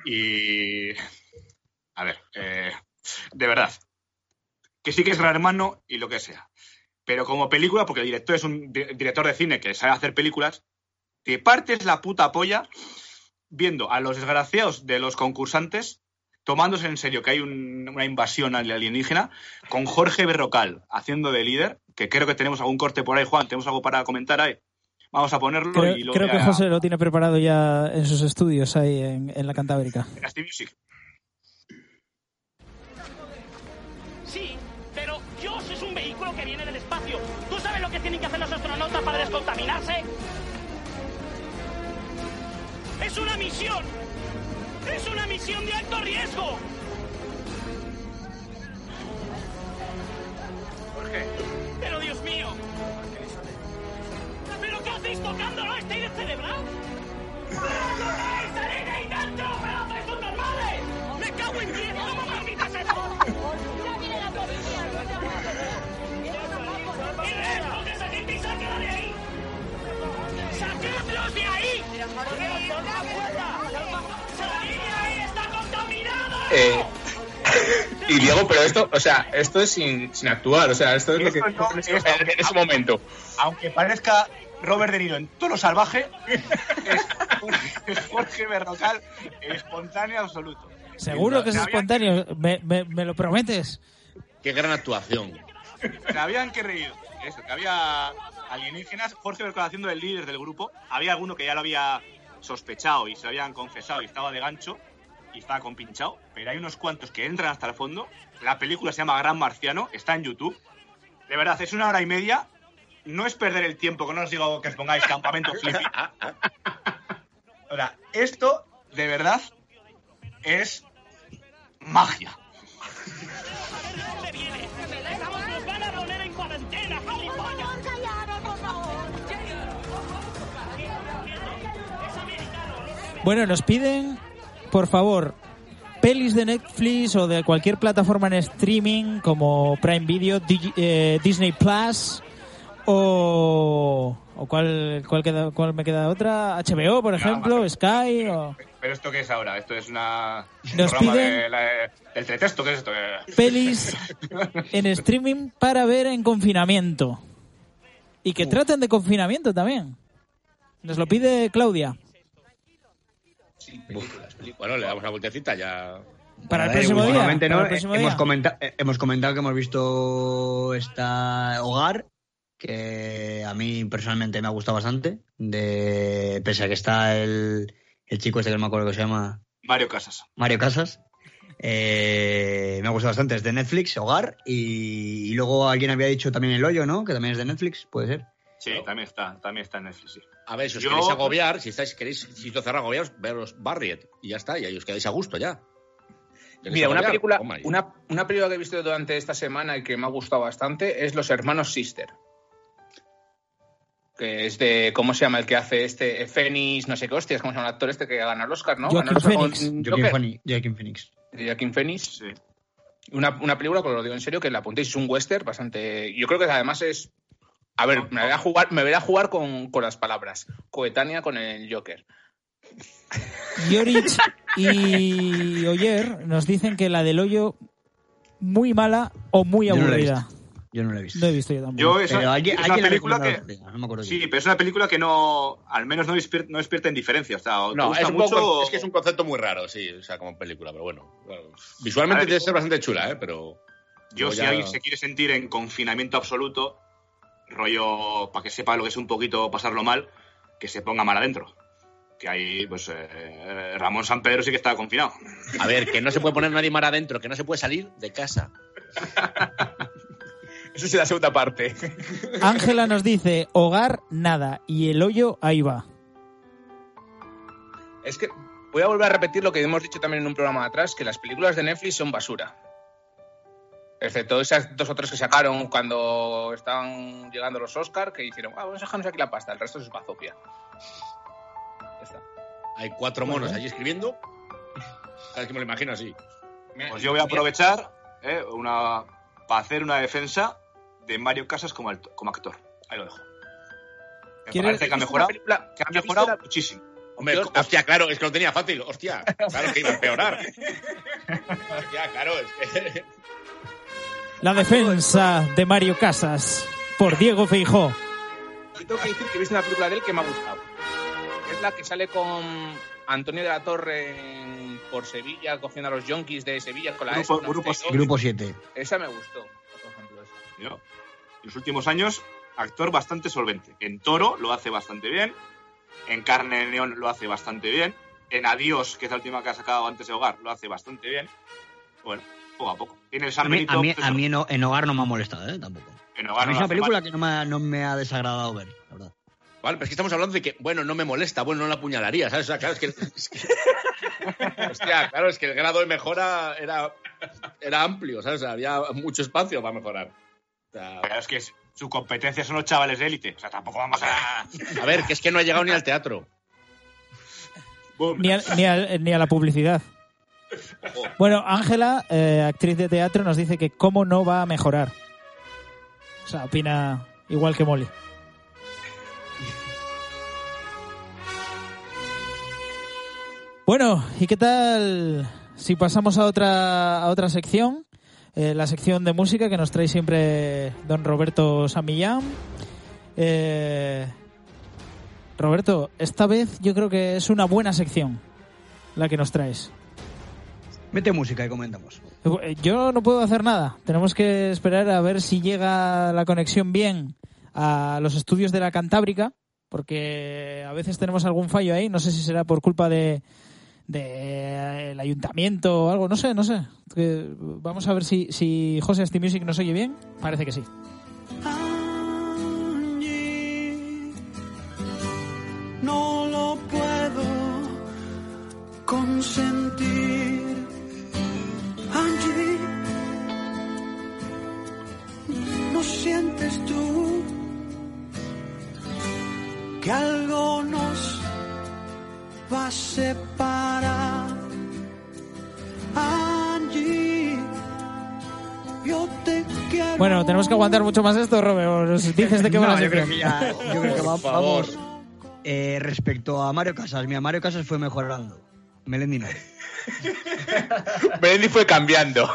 y a ver, eh, de verdad, que sí que es gran hermano y lo que sea. Pero como película, porque el director es un di- director de cine que sabe hacer películas, te partes la puta polla viendo a los desgraciados de los concursantes tomándose en serio que hay un- una invasión alienígena, con Jorge Berrocal haciendo de líder, que creo que tenemos algún corte por ahí, Juan, tenemos algo para comentar ahí. Vamos a ponerlo Creo, y lo creo que a- José lo tiene preparado ya en sus estudios ahí en, en la Cantábrica. en Steve Music. Sí, pero Dios es un vehículo que viene del espacio. ¿Tú sabes lo que tienen que hacer los astronautas para descontaminarse? ¡Es una misión! ¡Es una misión de alto riesgo! ¿Por qué? ¡Pero Dios mío! ¿Pero qué hacéis tocándolo? ¿Estáis descerebrados? ¡Salid de ahí dentro, pedazos subnormales! ¡Me cago en diez! ¿Cómo me permites esto? ¡Ya viene la policía! ¡Y resto que esa gente y sáquela de ahí! ¡Sacadlos de ahí! ¡Salid de ahí! Eh, Y Diego, pero esto, o sea, esto es sin, sin actuar, o sea, esto es lo que Esto no, en ese, esto- en ese momento. Aunque parezca Robert De Niro en tono salvaje, es Jorge, es Jorge Berrocal espontáneo absoluto. Seguro que es espontáneo. ¿Me, me- me lo prometes? Qué gran actuación. Se habían que reír. Eso, que había alienígenas. Jorge Berrocal haciendo el líder del grupo. Había alguno que ya lo había sospechado y se lo habían confesado y estaba de gancho y estaba compinchado. Pero hay unos cuantos que entran hasta el fondo. La película se llama Gran Marciano, está en YouTube. De verdad, es una hora y media. No es perder el tiempo, que no os digo que os pongáis campamento flippy. Sea, esto, de verdad, es magia. Bueno, nos piden, por favor, pelis de Netflix o de cualquier plataforma en streaming como Prime Video, Digi- eh, Disney Plus o, o cuál, cuál, queda, cuál me queda otra, HBO, por ejemplo, Sky o ¿Pero esto qué es ahora? ¿Esto es una... Nos un piden- de la- del pretexto? ¿Qué es esto? pelis en streaming para ver en confinamiento. Y que traten de confinamiento también. Nos lo pide Claudia. Bueno, le damos una vueltecita ya. Para el ver, próximo día. últimamente, para ¿no? el próximo hemos, día. comenta- eh, hemos comentado que hemos visto esta Hogar, que a mí personalmente me ha gustado bastante. De, pese a que está el, el chico este que no me acuerdo que se llama Mario Casas. Mario Casas. Eh, me ha gustado bastante. Es de Netflix, Hogar. Y, y luego alguien había dicho también El Hoyo, ¿no? Que también es de Netflix, puede ser. Sí, también está, también está en Netflix, sí. A ver, si os Yo- queréis agobiar, si estáis, queréis, si os cerra agobiaros, veros Barriet y ya está, y ahí os quedáis a gusto ya. ¿Queréis Mira, una película, una, una película que he visto durante esta semana y que me ha gustado bastante es Los Hermanos Sister. Que es de, ¿cómo se llama el que hace este? Fénix, no sé qué hostias, ¿cómo se llama el actor este que gana el Oscar, no? Joaquin Ganó el Oscar con Phoenix. Joaquin. Phoenix- Joaquin Phoenix. Phoenix. Una, una película, que lo digo en serio, que la apuntéis, es un western bastante. Yo creo que además es. A ver, me voy a jugar, me voy a jugar con, con las palabras. Coetánea con el Joker. Yorich y Oyer nos dicen que la del hoyo muy mala o muy Yo no la he aburrida. Yo no lo he visto. No he visto yo tampoco. Yo esa, Pero alguien- es una la película que... recomendado, no me acuerdo Sí, pero es una película que no... Al menos no despierta, no despierta indiferencia. O sea, o te No, gusta es, un mucho poco- o- es que es un concepto muy raro, sí, o sea, como película, pero bueno. Visualmente debe ser bastante chula, ¿eh? Pero. Yo, si ya- alguien se quiere sentir en confinamiento absoluto, rollo, para que sepa lo que es un poquito pasarlo mal, que se ponga mal adentro. Que ahí, pues, eh, Ramón San Pedro sí que estaba confinado. A ver, que no se puede poner nadie mar adentro, que no se puede salir de casa. Esa es la segunda parte. Ángela nos dice hogar nada y el hoyo ahí va. Es que voy a volver a repetir lo que hemos dicho también en un programa de atrás, que las películas de Netflix son basura. Excepto esas dos o tres que sacaron cuando estaban llegando los Oscar, que hicieron, ah, vamos a dejarnos aquí la pasta, el resto es bazofia. Ya está. Hay cuatro monos allí escribiendo. Cada vez que me lo imagino así. Pues yo voy a aprovechar eh, una, para hacer una defensa de Mario Casas como, actor. Ahí lo dejo. Me ¿Quieres- parece que ha ¿Viste mejorado, una película- que ha yo he visto mejorado la- muchísimo. Hombre, hostia, claro, es que lo tenía fácil. Hostia, claro que iba a empeorar. hostia, claro, es que. La defensa de Mario Casas por Diego Feijó. Yo tengo que decir que he visto una película de él que me ha gustado. Es la que sale con Antonio de la Torre en- por Sevilla, cogiendo a los yonkis de Sevilla con la Grupo- S, grupo-. Grupo 7. Esa me gustó, por ejemplo. esa. Yo, en los últimos años, actor bastante solvente. En Toro lo hace bastante bien. En Carne de León lo hace bastante bien. En Adiós, que es la última que ha sacado antes de Hogar, lo hace bastante bien. Bueno, poco a poco. El A mí, Benito. a mí, a mí en, en Hogar no me ha molestado, ¿eh? Tampoco. en A Hogar mí no es una película mal. que no me, ha, no me ha desagradado ver, la verdad. Vale, pero es que estamos hablando de que, bueno, no me molesta, bueno, no la apuñalaría, ¿sabes? O sea, claro, es que. es que- hostia, claro, es que el grado de mejora era, era amplio, ¿sabes? O sea, había mucho espacio para mejorar. O sea, Pero es que su competencia son los chavales de élite. O sea, tampoco vamos a. a ver, que es que no ha llegado ni al teatro. Boom. Ni, al- ni, al- ni a la publicidad. Bueno, Ángela, eh, actriz de teatro, nos dice que cómo no va a mejorar. O sea, opina igual que Molly. Bueno, ¿y qué tal si pasamos a otra, a otra sección? eh, la sección de música que nos trae siempre don Roberto Samillán. Eh, Roberto, esta vez yo creo que es una buena sección la que nos traes. Mete música y comentamos. Eh, Yo no puedo hacer nada. Tenemos que esperar a ver si llega la conexión bien a los estudios de la Cantábrica, porque a veces tenemos algún fallo ahí. No sé si será por culpa de, de, eh, el ayuntamiento o algo. No sé, no sé. Vamos a ver si, si José Asti Music nos oye bien. Parece que sí. no lo puedo consentir. Sientes tú que algo nos va a separar? Angie, yo te quiero. Bueno, tenemos que aguantar mucho más esto, Robert. o Nos dices de qué va No, la yo creo que ya, yo creo que va- Por favor. vamos. Eh, respecto a Mario Casas, mira, Mario Casas fue mejorando. Melendi no. Melendi fue cambiando.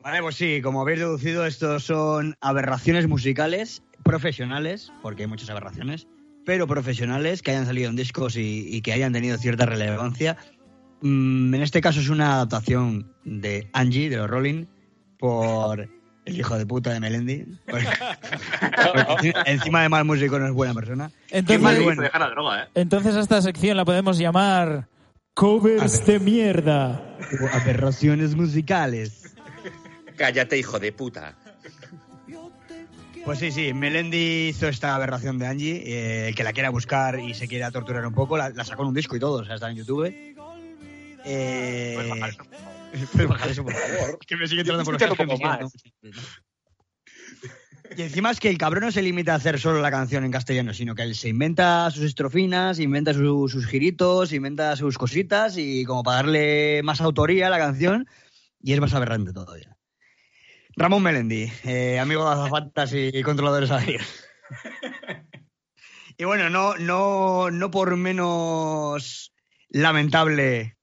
Vale, pues sí, como habéis deducido, estos son aberraciones musicales profesionales, porque hay muchas aberraciones, pero profesionales que hayan salido en discos y, y que hayan tenido cierta relevancia. Mm, en este caso es una adaptación de Angie, de los Rolling, por el hijo de puta de Melendi. Porque- porque encima de mal músico no es buena persona. Entonces- bueno. Droga, ¿eh? Entonces a esta sección la podemos llamar Covers de mierda. Aberraciones musicales. Cállate, hijo de puta. Pues sí, sí, Melendi hizo esta aberración de Angie. eh, que la quiera buscar y se quiera torturar un poco, la, la sacó en un disco y todo, o sea, está en YouTube. Eh... Puedes bajar eso, por favor. que me sigue entrando por los me sigue entrando. Y encima es que el cabrón no se limita a hacer solo la canción en castellano, sino que él se inventa sus estrofinas, inventa su- sus giritos, inventa sus cositas y como para darle más autoría a la canción y es más aberrante todavía. Ramón Melendi, eh, amigo de azafatas y controladores aéreos. y bueno, no, no, no por menos lamentable,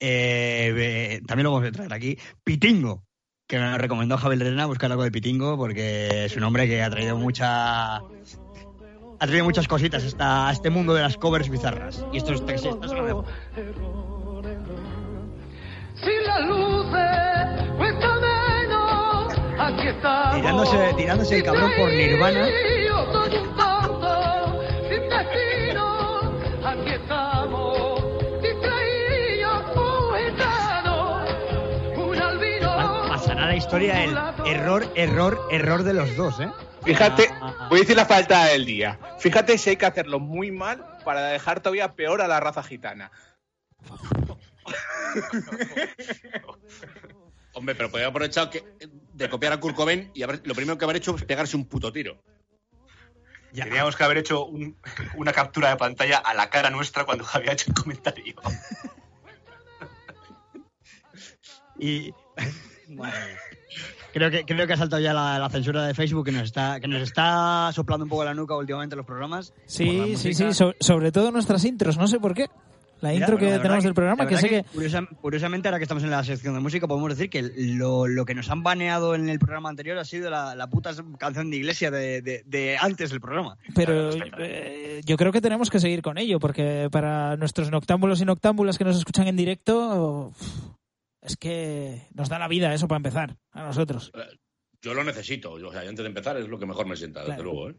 eh, eh, también lo vamos a traer aquí, Pitingo, que me recomendó Javier Rena buscar algo de Pitingo porque es un hombre que ha traído mucha... Ha traído muchas cositas esta- a este mundo de las covers bizarras. Y esto es esto es una de- Si la luces cuesta menos, aquí estamos. Tirándose- tirándose el cabrón por Nirvana. Sin aquí. Historia el error, error, error de los dos, ¿eh? Fíjate, voy a decir la falta del día. Fíjate si hay que hacerlo muy mal para dejar todavía peor a la raza gitana. Hombre, pero podría haber aprovechado que, de copiar a Kurt Cobain y haber- lo primero que haber hecho es pegarse un puto tiro. Teníamos que haber hecho un- una captura de pantalla a la cara nuestra cuando había hecho el comentario. Y. Madre. Creo que, creo que ha saltado ya la, la censura de Facebook que nos está, que nos está soplando un poco la nuca últimamente los programas. Sí, sí, sí, so- sobre todo nuestras intros, no sé por qué. La Mira, intro que la tenemos del programa, que sé que... curiosa- curiosamente, ahora que estamos en la sección de música, podemos decir que lo, lo que nos han baneado en el programa anterior ha sido la, la puta canción de iglesia de, de- de antes del programa. Pero eh, yo creo que tenemos que seguir con ello, porque para nuestros noctámbulos y noctámbulas que nos escuchan en directo, es que nos da la vida eso para empezar, a nosotros. Yo lo necesito. O sea, antes de empezar es lo que mejor me sienta, desde Claro. luego. ¿eh?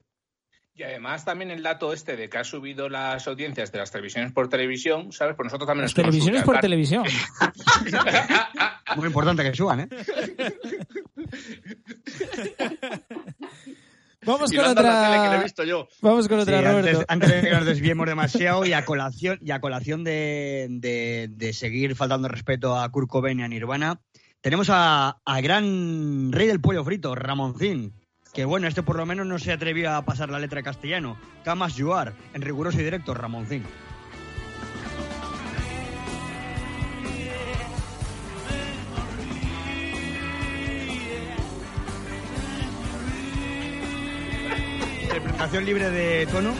Y además también el dato este de que ha subido las audiencias de las televisiones por televisión, ¿sabes? Pues nosotros también Las nos televisiones por televisión. Muy importante que suban, ¿eh? Vamos Y con otra... visto yo. Vamos con otra, Sí, Roberto. antes, antes de que nos desviemos demasiado y a colación, y a colación de, de- de seguir faltando respeto a Kurt Cobain y a Nirvana, tenemos a, a gran rey del pollo frito, Ramoncín. Que bueno, este por lo menos no se atrevió a pasar la letra en castellano. Camas Yuar, en riguroso y directo, Ramoncín. Interpretación libre de tono.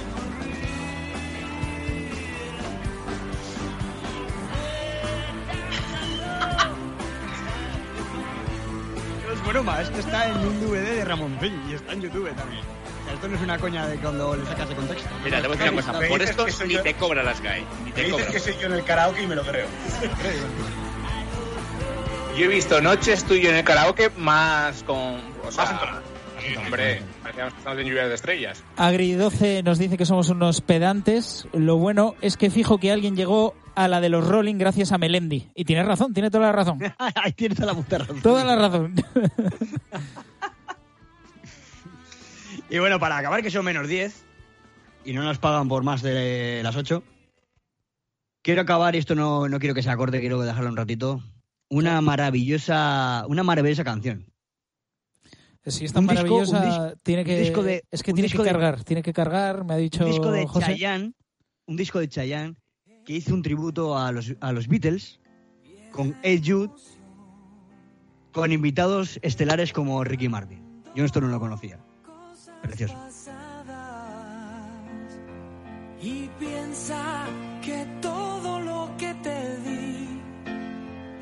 broma, es que está en un DVD de Ramoncín y está en YouTube también. O sea, esto no es una coña de cuando le sacas de contexto. Mira, te voy a decir una cosa. Me Por dices esto ni yo- te cobra las GAE. Ni Me te dices cobra. que soy yo en el karaoke y me lo creo. Yo he visto noches tuyo en el karaoke más con. O sea, Más entonado. Hombre, parecíamos que estamos en lluvia de estrellas. Agri12 nos dice que somos unos pedantes. Lo bueno es que fijo que alguien llegó a la de los Rolling gracias a Melendi. Y tiene razón, tiene toda la razón. Ahí tienes toda la puta razón. Toda la razón. Y bueno, para acabar, que son menos 10 y no nos pagan por más de las 8, quiero acabar, y esto no, no quiero que se acorde, quiero dejarlo un ratito, una maravillosa, una maravillosa canción. Si es tan Un disco- maravillosa, un dis- tiene que, un disco de- es que un tiene disco que de- cargar, tiene que cargar, me ha dicho Un disco de José. Chayanne, un disco de Chayanne que hizo un tributo a los, a los Beatles con Ed Jude, con invitados estelares como Ricky Martin. Yo esto no lo conocía. Precioso. Y piensa que todo lo que te di,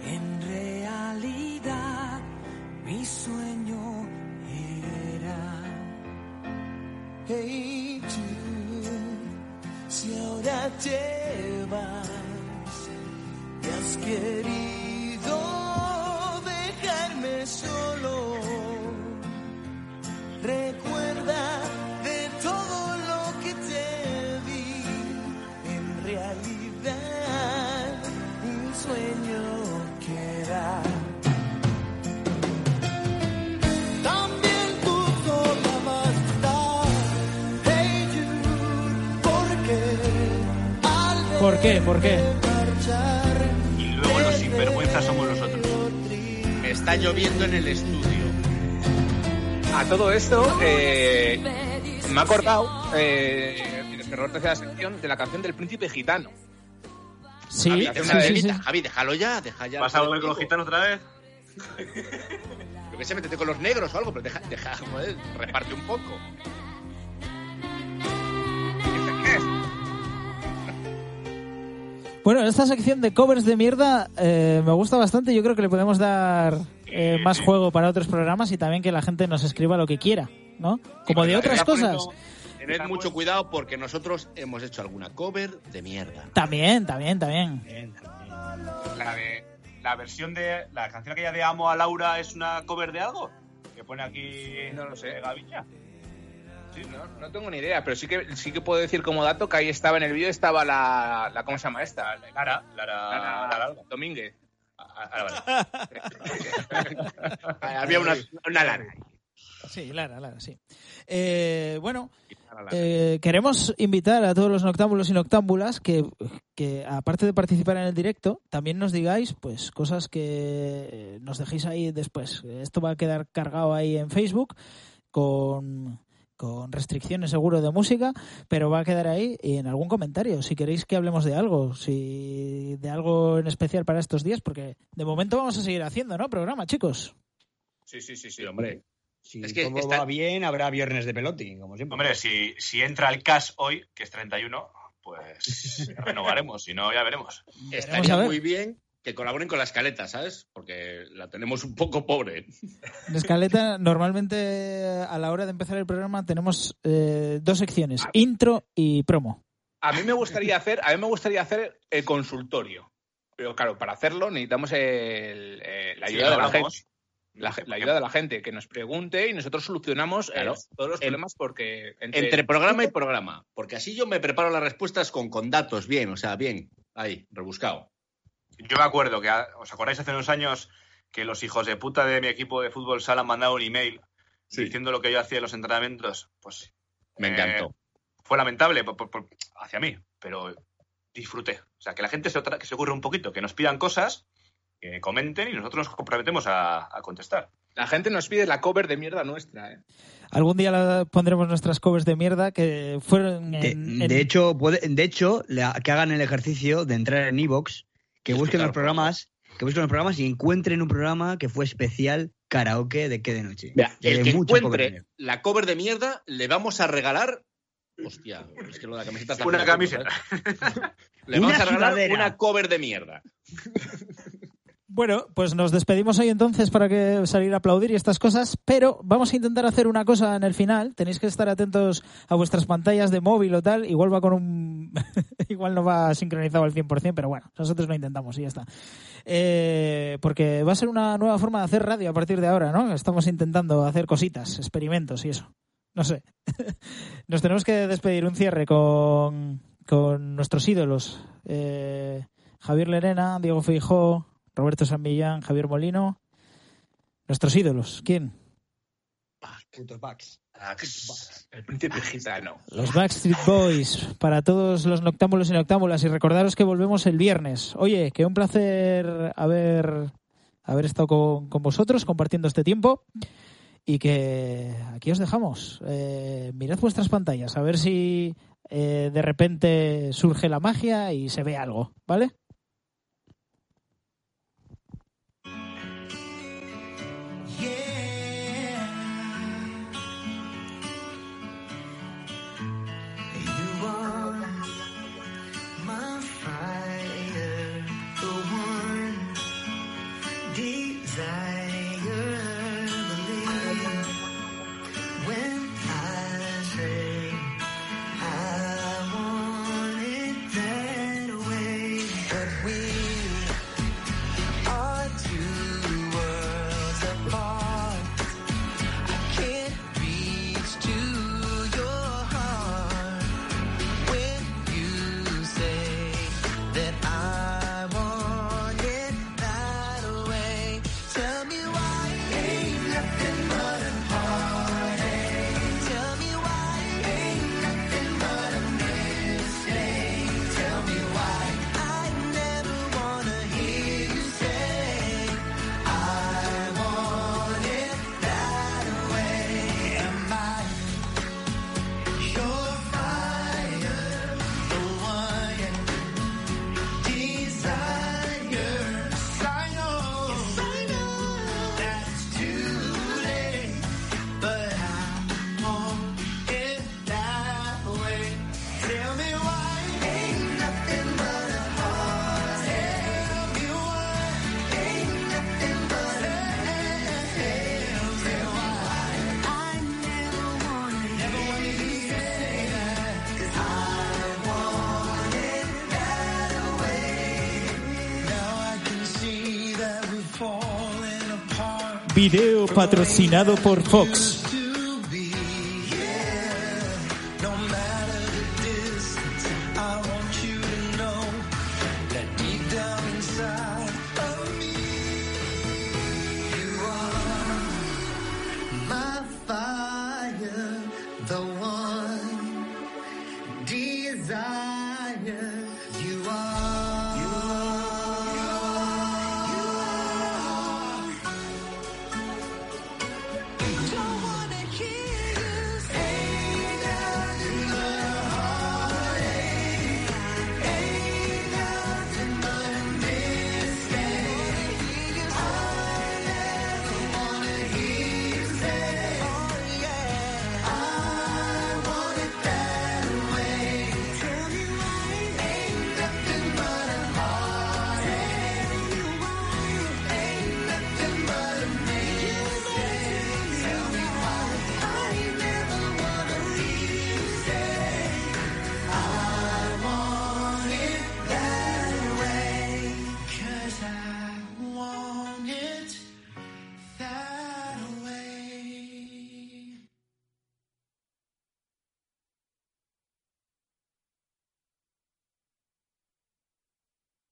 en realidad mi sueño Hey, tú, si ahora te vas, te has querido dejarme solo. Recuerda ¿Por qué? ¿Por qué? Y luego los sinvergüenzas somos nosotros. Está lloviendo en el estudio. A todo esto, eh, me ha acordado, eh, tienes que error la sección de la canción del príncipe gitano. Sí, Javi, sí, sí, una sí. Javi, déjalo ya, deja ya. ¿Vas a volver con los gitanos otra vez? Yo que sé, métete con los negros o algo, pero deja, deja joder, reparte un poco. Bueno, esta sección de covers de mierda eh, me gusta bastante. Yo creo que le podemos dar eh, más juego para otros programas y también que la gente nos escriba lo que quiera, ¿no? Como de otras cosas. Tened mucho cuidado porque nosotros hemos hecho alguna cover de mierda. También, también, también. La de la versión de la canción aquella de Amo a Laura es una cover de algo que pone aquí No lo sé. Gaviña. Sí, no, no tengo ni idea, pero sí que sí que puedo decir como dato que ahí estaba en el vídeo estaba la, la ¿cómo se llama esta? Lara, Lara, Lara Lara. Domínguez. Ah, vale. Había una, una lana. Sí, Lara, Lara, sí. Eh, bueno, eh, queremos invitar a todos los noctámbulos y noctámbulas que, que, aparte de participar en el directo, también nos digáis pues cosas que nos dejéis ahí después. Esto va a quedar cargado ahí en Facebook con, con restricciones seguro de música, pero va a quedar ahí y en algún comentario. Si queréis que hablemos de algo, si de algo en especial para estos días, porque de momento vamos a seguir haciendo, ¿no? Programa, chicos. Sí, sí, sí, sí. Hombre. Si Es que todo está- va bien, habrá viernes de pelotín, como siempre. Hombre, si, si entra el cash hoy, que es 31, pues renovaremos. Si no, ya veremos. Estaría muy bien que colaboren con la escaleta, ¿sabes? Porque la tenemos un poco pobre. En Escaleta, normalmente a la hora de empezar el programa tenemos eh, dos secciones, intro y promo. A mí me gustaría hacer, a mí me gustaría hacer el consultorio. Pero claro, para hacerlo necesitamos el- eh, la Sí, ayuda de la gente. La, la ayuda de la gente, que nos pregunte y nosotros solucionamos eh, todos los problemas porque entre, Entre programa y programa. Porque así yo me preparo las respuestas con, con datos bien, o sea, bien. Ahí, rebuscado. Yo me acuerdo que, ¿os acordáis hace unos años que los hijos de puta de mi equipo de fútbol sala han mandado un email diciendo lo que yo hacía en los entrenamientos? Pues Me Eh, encantó. fue lamentable por- por- por- hacia mí, pero disfruté. O sea, que la gente se, otra- que se ocurra un poquito, que nos pidan cosas, que comenten y nosotros nos comprometemos a, a contestar. la gente nos pide la cover de mierda nuestra. ¿eh? Algún día la- pondremos nuestras covers de mierda que fueron De, en, en- de hecho, puede- de hecho que hagan el ejercicio de entrar en Evox, que busquen los programas, que busquen los programas y encuentren un programa que fue especial karaoke de qué de noche. Mira, el que encuentre la cover de mierda, le vamos a regalar. Hostia, es que lo de la camiseta está Una camiseta. Le vamos Una a regalar sudadera. una cover de mierda. Bueno, pues nos despedimos hoy entonces para que salir a aplaudir y estas cosas, pero vamos a intentar hacer una cosa en el final. Tenéis que estar atentos a vuestras pantallas de móvil o tal. Igual va con un. Igual no va sincronizado al 100%, pero bueno, nosotros lo intentamos y ya está. Eh, porque va a ser una nueva forma de hacer radio a partir de ahora, ¿no? Estamos intentando hacer cositas, experimentos y eso. No sé. Nos tenemos que despedir un cierre con, con nuestros ídolos. Eh, Javier Lerena, Diego Feijó, Roberto San Millán, Javier Molino. Nuestros ídolos. ¿Quién? Putos. El príncipe gitano. Los Backstreet Boys. Para todos los noctámbulos y noctámbulas. Y recordaros que volvemos el viernes. Oye, que un placer haber, haber estado con, con vosotros compartiendo este tiempo. Y que aquí os dejamos. Eh, mirad vuestras pantallas, a ver si eh, de repente surge la magia y se ve algo, ¿vale? Video patrocinado por Fox.